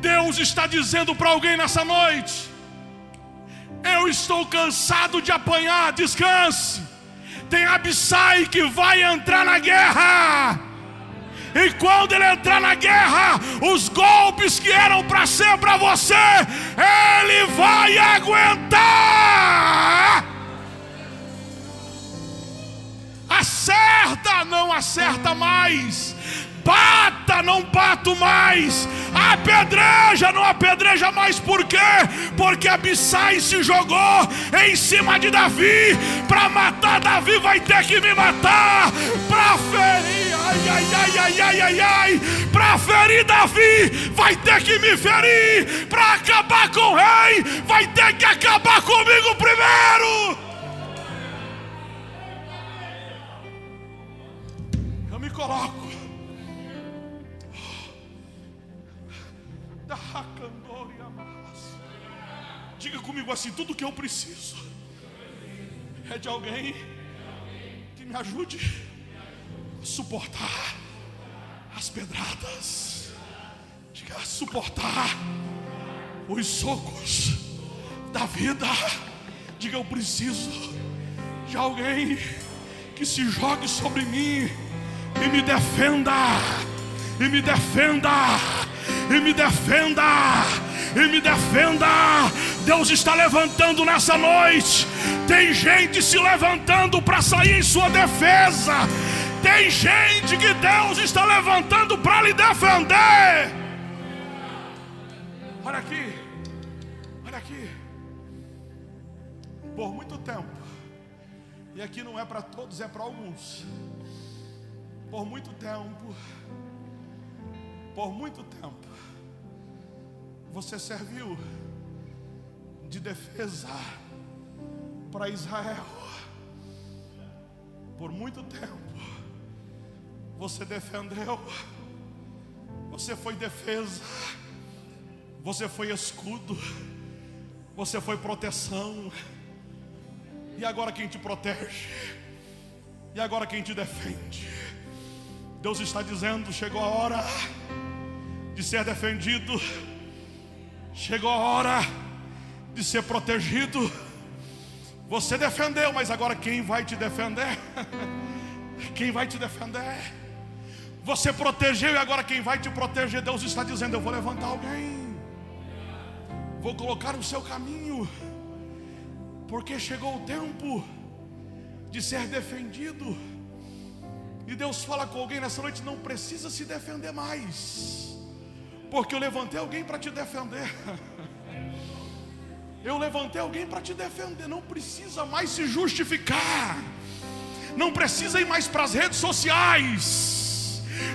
Deus está dizendo para alguém nessa noite: Eu estou cansado de apanhar. Descanse. Tem Abissai que vai entrar na guerra. E quando ele entrar na guerra, os golpes que eram para ser para você, ele vai aguentar. Acerta, não acerta mais. Bata, não bato mais. Apedreja, não apedreja mais. Por quê? Porque Abissai se jogou em cima de Davi. Para matar Davi, vai ter que me matar. Para ferir, ai, ai, ai, ai, ai, ai, ai. Para ferir Davi, vai ter que me ferir. Para acabar com o rei, vai ter que acabar comigo primeiro. Coloco Diga comigo assim: tudo que eu preciso é de alguém que me ajude a suportar as pedradas. Diga a suportar os socos da vida. Diga eu preciso de alguém que se jogue sobre mim e me defenda, e me defenda, e me defenda, e me defenda. Deus está levantando nessa noite. Tem gente se levantando para sair em sua defesa. Tem gente que Deus está levantando para lhe defender. Olha aqui, olha aqui. Por muito tempo, e aqui não é para todos, é para alguns. Por muito tempo, por muito tempo, você serviu de defesa para Israel. Por muito tempo, você defendeu, você foi defesa, você foi escudo, você foi proteção. E agora quem te protege? E agora quem te defende? Deus está dizendo: chegou a hora de ser defendido, chegou a hora de ser protegido. Você defendeu, mas agora quem vai te defender? Quem vai te defender? Você protegeu e agora quem vai te proteger? Deus está dizendo: Eu vou levantar alguém, vou colocar o seu caminho, porque chegou o tempo de ser defendido. E Deus fala com alguém nessa noite: não precisa se defender mais, porque eu levantei alguém para te defender. Eu levantei alguém para te defender, não precisa mais se justificar, não precisa ir mais para as redes sociais,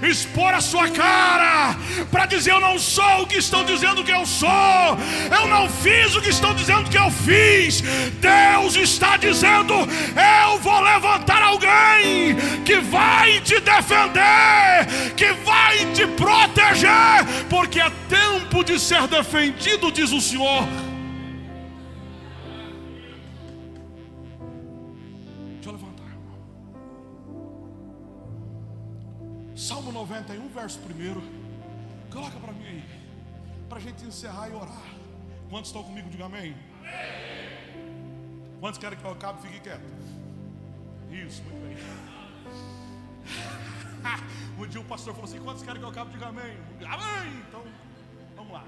expor a sua cara, para dizer: Eu não sou o que estão dizendo que eu sou, eu não fiz o que estão dizendo que eu fiz. Deus está dizendo: Eu vou levantar alguém que vai te defender, que vai te proteger, porque é tempo de ser defendido, diz o Senhor. 91, verso 1. Coloca para mim aí. Para a gente encerrar e orar. Quantos estão comigo? Diga amém. Quantos querem que eu acabe? Fique quieto. Isso, muito bem. Um dia o pastor falou assim: quantos querem que eu acabe? Diga amém. Amém! Então, vamos lá.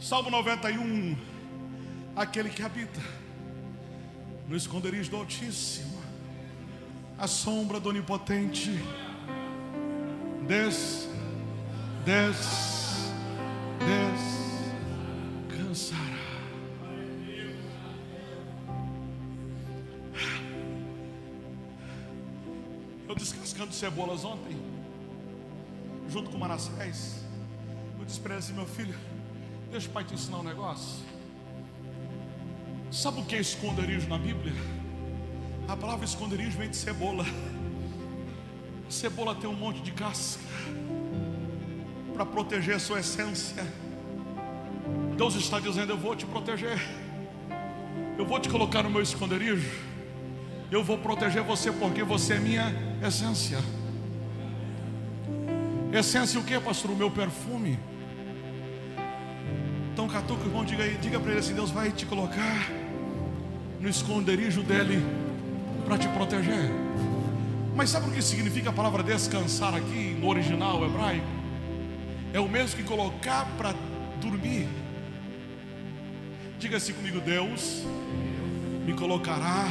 Salmo 91. Aquele que habita no esconderijo do Altíssimo, a sombra do Onipotente, des, des, descansará. Eu descascando cebolas ontem, junto com Manassés. Eu disse para assim: meu filho, deixa o pai te ensinar um negócio. Sabe o que é esconderijo na Bíblia? A palavra esconderijo vem de cebola. Cebola tem um monte de casca para proteger a sua essência. Deus está dizendo: Eu vou te proteger, eu vou te colocar no meu esconderijo, eu vou proteger você porque você é minha essência. Essência o que, pastor? O meu perfume. Então, catuca, irmão, diga aí, diga para ele assim: Deus vai te colocar no esconderijo dele para te proteger. Mas sabe o que significa a palavra descansar aqui no original hebraico? É o mesmo que colocar para dormir. Diga assim comigo: Deus me colocará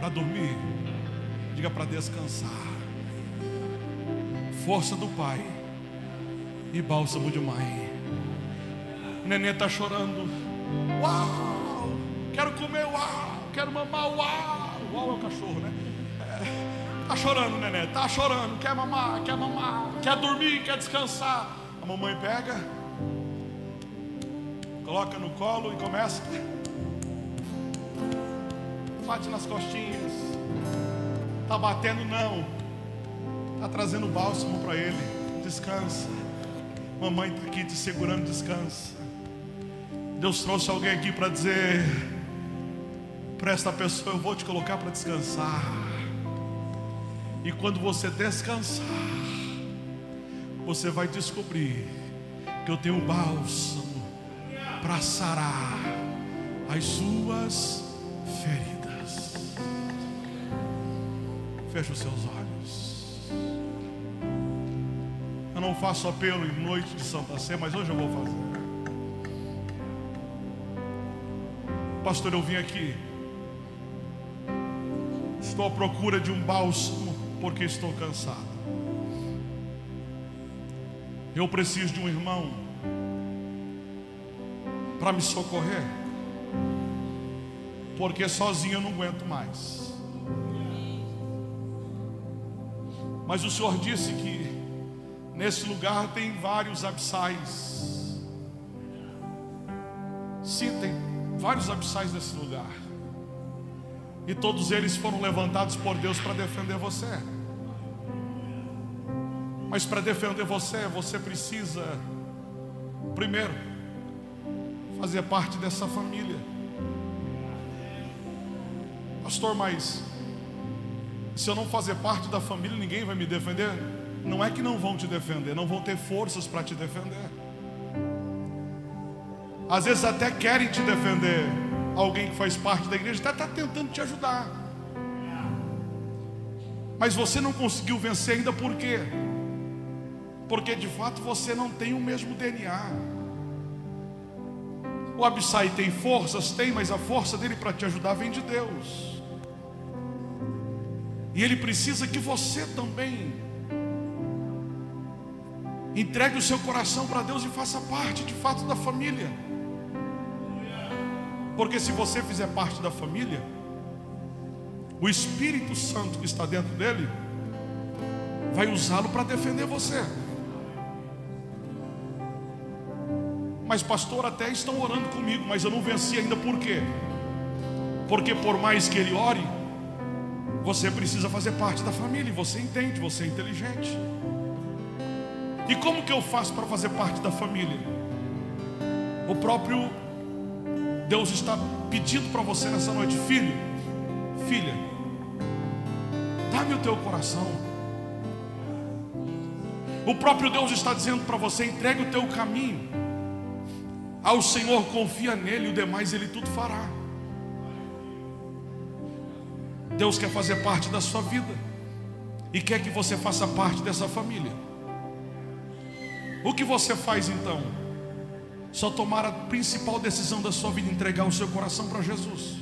para dormir. Diga para descansar. Força do Pai e bálsamo de mãe. Nenê está chorando. Uau! Quero comer, uau! Quero mamar, uau! Uau é o cachorro, né? Tá chorando, nenê, tá chorando. Quer mamar, quer mamar, quer dormir, quer descansar. A mamãe pega, coloca no colo e começa. Bate nas costinhas. Tá batendo, não. Tá trazendo bálsamo para ele. Descansa. Mamãe está aqui te segurando, descansa. Deus trouxe alguém aqui para dizer para esta pessoa: Eu vou te colocar para descansar. E quando você descansar, você vai descobrir que eu tenho bálsamo para sarar as suas feridas. Feche os seus olhos. Eu não faço apelo em noite de Santa Sé, mas hoje eu vou fazer. Pastor, eu vim aqui. Estou à procura de um bálsamo porque estou cansado. Eu preciso de um irmão para me socorrer, porque sozinho eu não aguento mais. Mas o Senhor disse que nesse lugar tem vários abissais. Sim, tem vários abissais nesse lugar. E todos eles foram levantados por Deus para defender você. Mas para defender você, você precisa, primeiro, fazer parte dessa família. Pastor, mas se eu não fazer parte da família, ninguém vai me defender? Não é que não vão te defender, não vão ter forças para te defender. Às vezes até querem te defender. Alguém que faz parte da igreja está tá tentando te ajudar. Mas você não conseguiu vencer ainda por quê? Porque de fato você não tem o mesmo DNA. O Abissai tem forças? Tem, mas a força dele para te ajudar vem de Deus. E ele precisa que você também entregue o seu coração para Deus e faça parte de fato da família. Porque se você fizer parte da família, o Espírito Santo que está dentro dele vai usá-lo para defender você. Mas pastor, até estão orando comigo, mas eu não venci ainda por quê? Porque por mais que ele ore, você precisa fazer parte da família, você entende, você é inteligente. E como que eu faço para fazer parte da família? O próprio Deus está pedindo para você nessa noite, filho, filha, dá-me o teu coração. O próprio Deus está dizendo para você: entregue o teu caminho ao Senhor, confia nele, o demais ele tudo fará. Deus quer fazer parte da sua vida. e quer que você faça parte dessa família. O que você faz então? Só tomar a principal decisão da sua vida, entregar o seu coração para Jesus.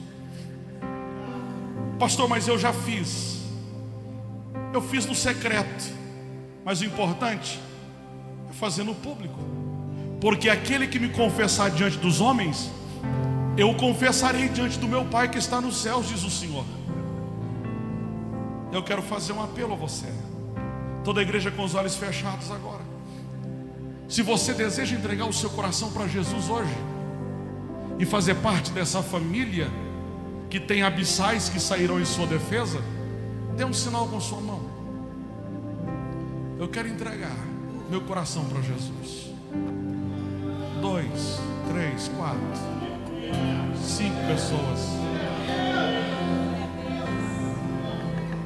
Pastor, mas eu já fiz. Eu fiz no secreto. Mas o importante é fazer no público. Porque aquele que me confessar diante dos homens, eu o confessarei diante do meu Pai que está nos céus, diz o Senhor. Eu quero fazer um apelo a você. Toda a igreja com os olhos fechados agora. Se você deseja entregar o seu coração para Jesus hoje e fazer parte dessa família que tem abissais que sairão em sua defesa, dê um sinal com sua mão. Eu quero entregar meu coração para Jesus. Dois, três, quatro, cinco pessoas.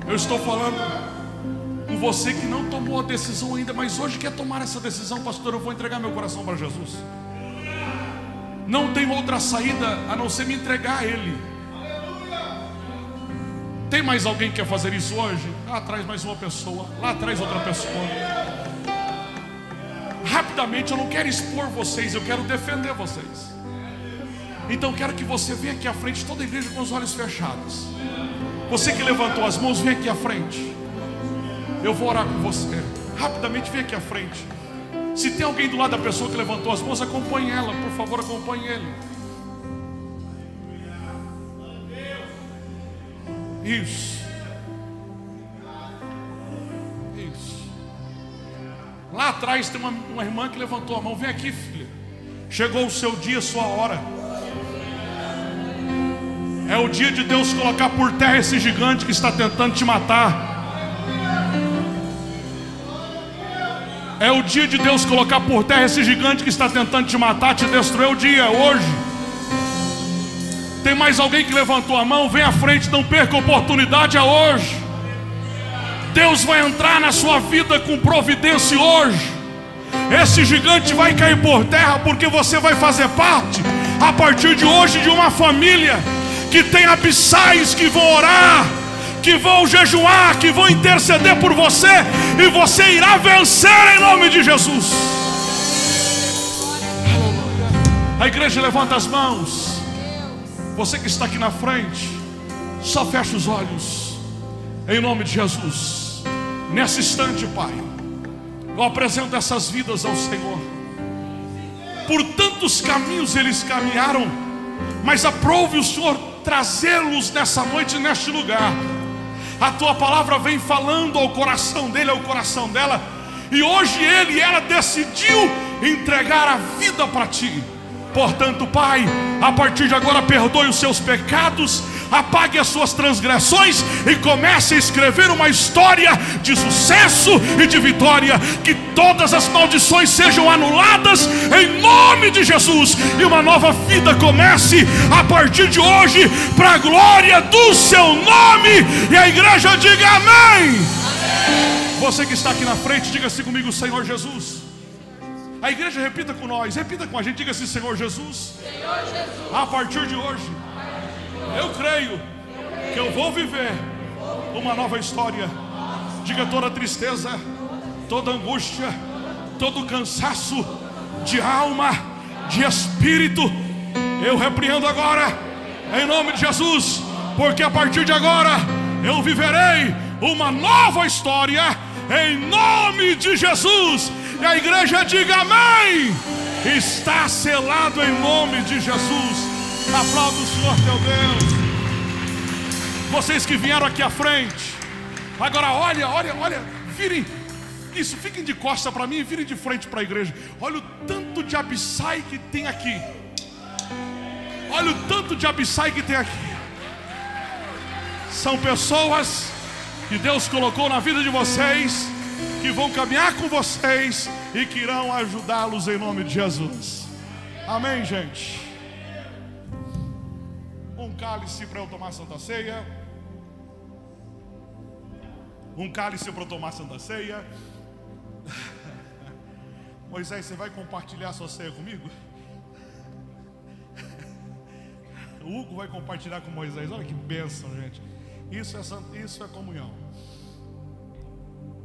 Eu estou falando com você que não tomou a decisão ainda, mas hoje quer tomar essa decisão, pastor. Eu vou entregar meu coração para Jesus. Não tem outra saída a não ser me entregar a Ele. Tem mais alguém que quer fazer isso hoje? Lá atrás mais uma pessoa, lá atrás outra pessoa. Rapidamente, eu não quero expor vocês, eu quero defender vocês. Então quero que você venha aqui à frente, toda a igreja com os olhos fechados. Você que levantou as mãos, vem aqui à frente. Eu vou orar com você. Rapidamente, vem aqui à frente. Se tem alguém do lado da pessoa que levantou as mãos, acompanhe ela, por favor, acompanhe ele. Isso. Isso. Lá atrás tem uma, uma irmã que levantou a mão. Vem aqui, filha. Chegou o seu dia, sua hora. É o dia de Deus colocar por terra esse gigante que está tentando te matar. É o dia de Deus colocar por terra esse gigante que está tentando te matar, te destruir. É o dia, hoje. Tem mais alguém que levantou a mão? Vem à frente, não perca a oportunidade, é hoje. Deus vai entrar na sua vida com providência hoje. Esse gigante vai cair por terra porque você vai fazer parte, a partir de hoje, de uma família que tem abissais que vão orar, que vão jejuar, que vão interceder por você, e você irá vencer em nome de Jesus. A igreja levanta as mãos. Você que está aqui na frente, só fecha os olhos. Em nome de Jesus. Nesse instante, Pai, eu apresento essas vidas ao Senhor. Por tantos caminhos eles caminharam, mas aprove o Senhor trazê-los nessa noite, neste lugar. A tua palavra vem falando ao coração dele, ao coração dela, e hoje ele e ela decidiu entregar a vida para ti. Portanto, Pai, a partir de agora perdoe os seus pecados, apague as suas transgressões e comece a escrever uma história de sucesso e de vitória. Que todas as maldições sejam anuladas em nome de Jesus e uma nova vida comece a partir de hoje para a glória do seu nome. E a igreja diga amém. amém. Você que está aqui na frente, diga assim comigo, Senhor Jesus. A igreja repita com nós, repita com a gente, diga assim, Senhor Jesus. Senhor Jesus. A partir de hoje, eu creio que eu vou viver uma nova história. Diga toda tristeza, toda angústia, todo cansaço de alma, de espírito, eu repreendo agora, em nome de Jesus, porque a partir de agora eu viverei uma nova história, em nome de Jesus. E a igreja diga amém. Está selado em nome de Jesus. Aplauda o Senhor teu Deus. Vocês que vieram aqui à frente. Agora olha, olha, olha. Virem. Isso, fiquem de costa para mim e virem de frente para a igreja. Olha o tanto de abissai que tem aqui. Olha o tanto de abissai que tem aqui. São pessoas que Deus colocou na vida de vocês que vão caminhar com vocês e que irão ajudá-los em nome de Jesus. Amém, gente? Um cálice para eu tomar Santa Ceia. Um cálice para eu tomar Santa Ceia. Moisés, você vai compartilhar sua ceia comigo? O Hugo vai compartilhar com Moisés. Olha que bênção, gente. Isso é, isso é comunhão.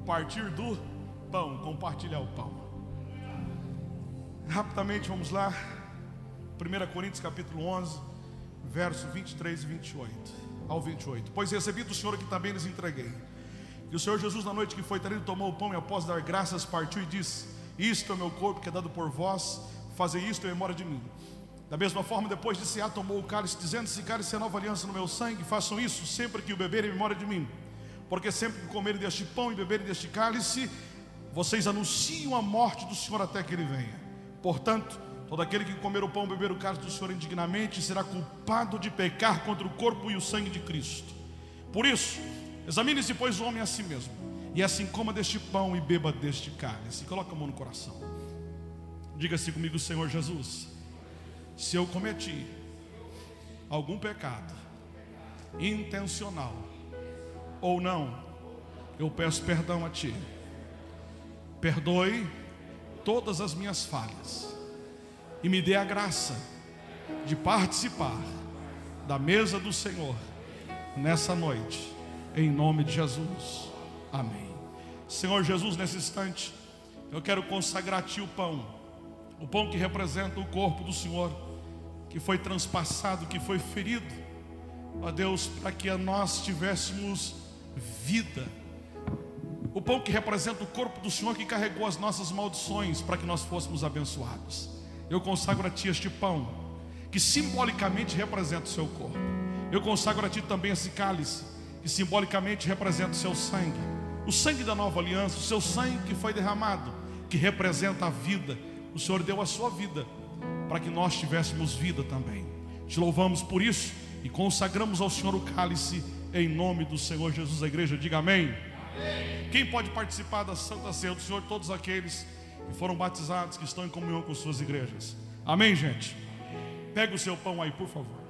Partir do pão, compartilhar o pão. Rapidamente vamos lá. 1 Coríntios capítulo 11, verso 23 e 28 ao 28. Pois recebi do Senhor que também lhes entreguei. E o Senhor Jesus, na noite que foi traído, tomou o pão e após dar graças, partiu e disse: Isto é o meu corpo que é dado por vós, fazei isto em memória de mim. Da mesma forma, depois de cear, tomou o cálice, dizendo: Se cálice é nova aliança no meu sangue, façam isso sempre que o beberem em memória de mim. Porque sempre que comerem deste pão e beberem deste cálice, vocês anunciam a morte do Senhor até que ele venha. Portanto, todo aquele que comer o pão e beber o cálice do Senhor indignamente será culpado de pecar contra o corpo e o sangue de Cristo. Por isso, examine-se, pois, o homem a si mesmo, e assim coma deste pão e beba deste cálice. Coloca a mão no coração. Diga-se comigo, Senhor Jesus se eu cometi algum pecado intencional ou não, eu peço perdão a Ti. Perdoe todas as minhas falhas e me dê a graça de participar da mesa do Senhor nessa noite, em nome de Jesus. Amém. Senhor Jesus, nesse instante, eu quero consagrar a Ti o pão o pão que representa o corpo do Senhor, que foi transpassado, que foi ferido, ó Deus, para que nós tivéssemos vida. O pão que representa o corpo do Senhor, que carregou as nossas maldições, para que nós fôssemos abençoados. Eu consagro a Ti este pão, que simbolicamente representa o Seu corpo. Eu consagro a Ti também esse cálice, que simbolicamente representa o Seu sangue. O sangue da nova aliança, o Seu sangue que foi derramado, que representa a vida o Senhor deu a sua vida para que nós tivéssemos vida também. Te louvamos por isso e consagramos ao Senhor o cálice em nome do Senhor Jesus. A igreja diga amém. amém. Quem pode participar da Santa Ceia do Senhor? Todos aqueles que foram batizados, que estão em comunhão com suas igrejas. Amém, gente? Pega o seu pão aí, por favor.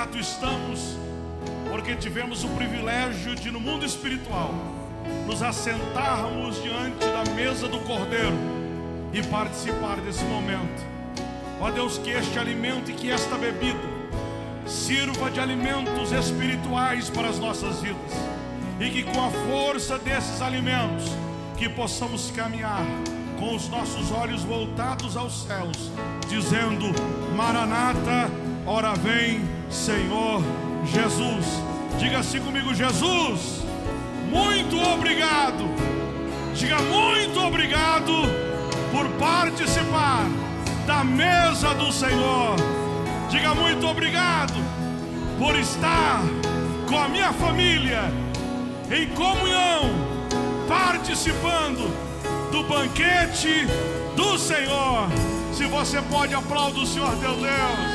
Grato estamos porque tivemos o privilégio de, no mundo espiritual, nos assentarmos diante da mesa do Cordeiro e participar desse momento. Ó Deus, que este alimento e que esta bebida sirva de alimentos espirituais para as nossas vidas e que com a força desses alimentos que possamos caminhar com os nossos olhos voltados aos céus, dizendo: Maranata, Ora vem, Senhor Jesus. Diga assim comigo, Jesus. Muito obrigado. Diga muito obrigado por participar da mesa do Senhor. Diga muito obrigado por estar com a minha família em comunhão, participando do banquete do Senhor. Se você pode, aplaudir o Senhor, teu Deus.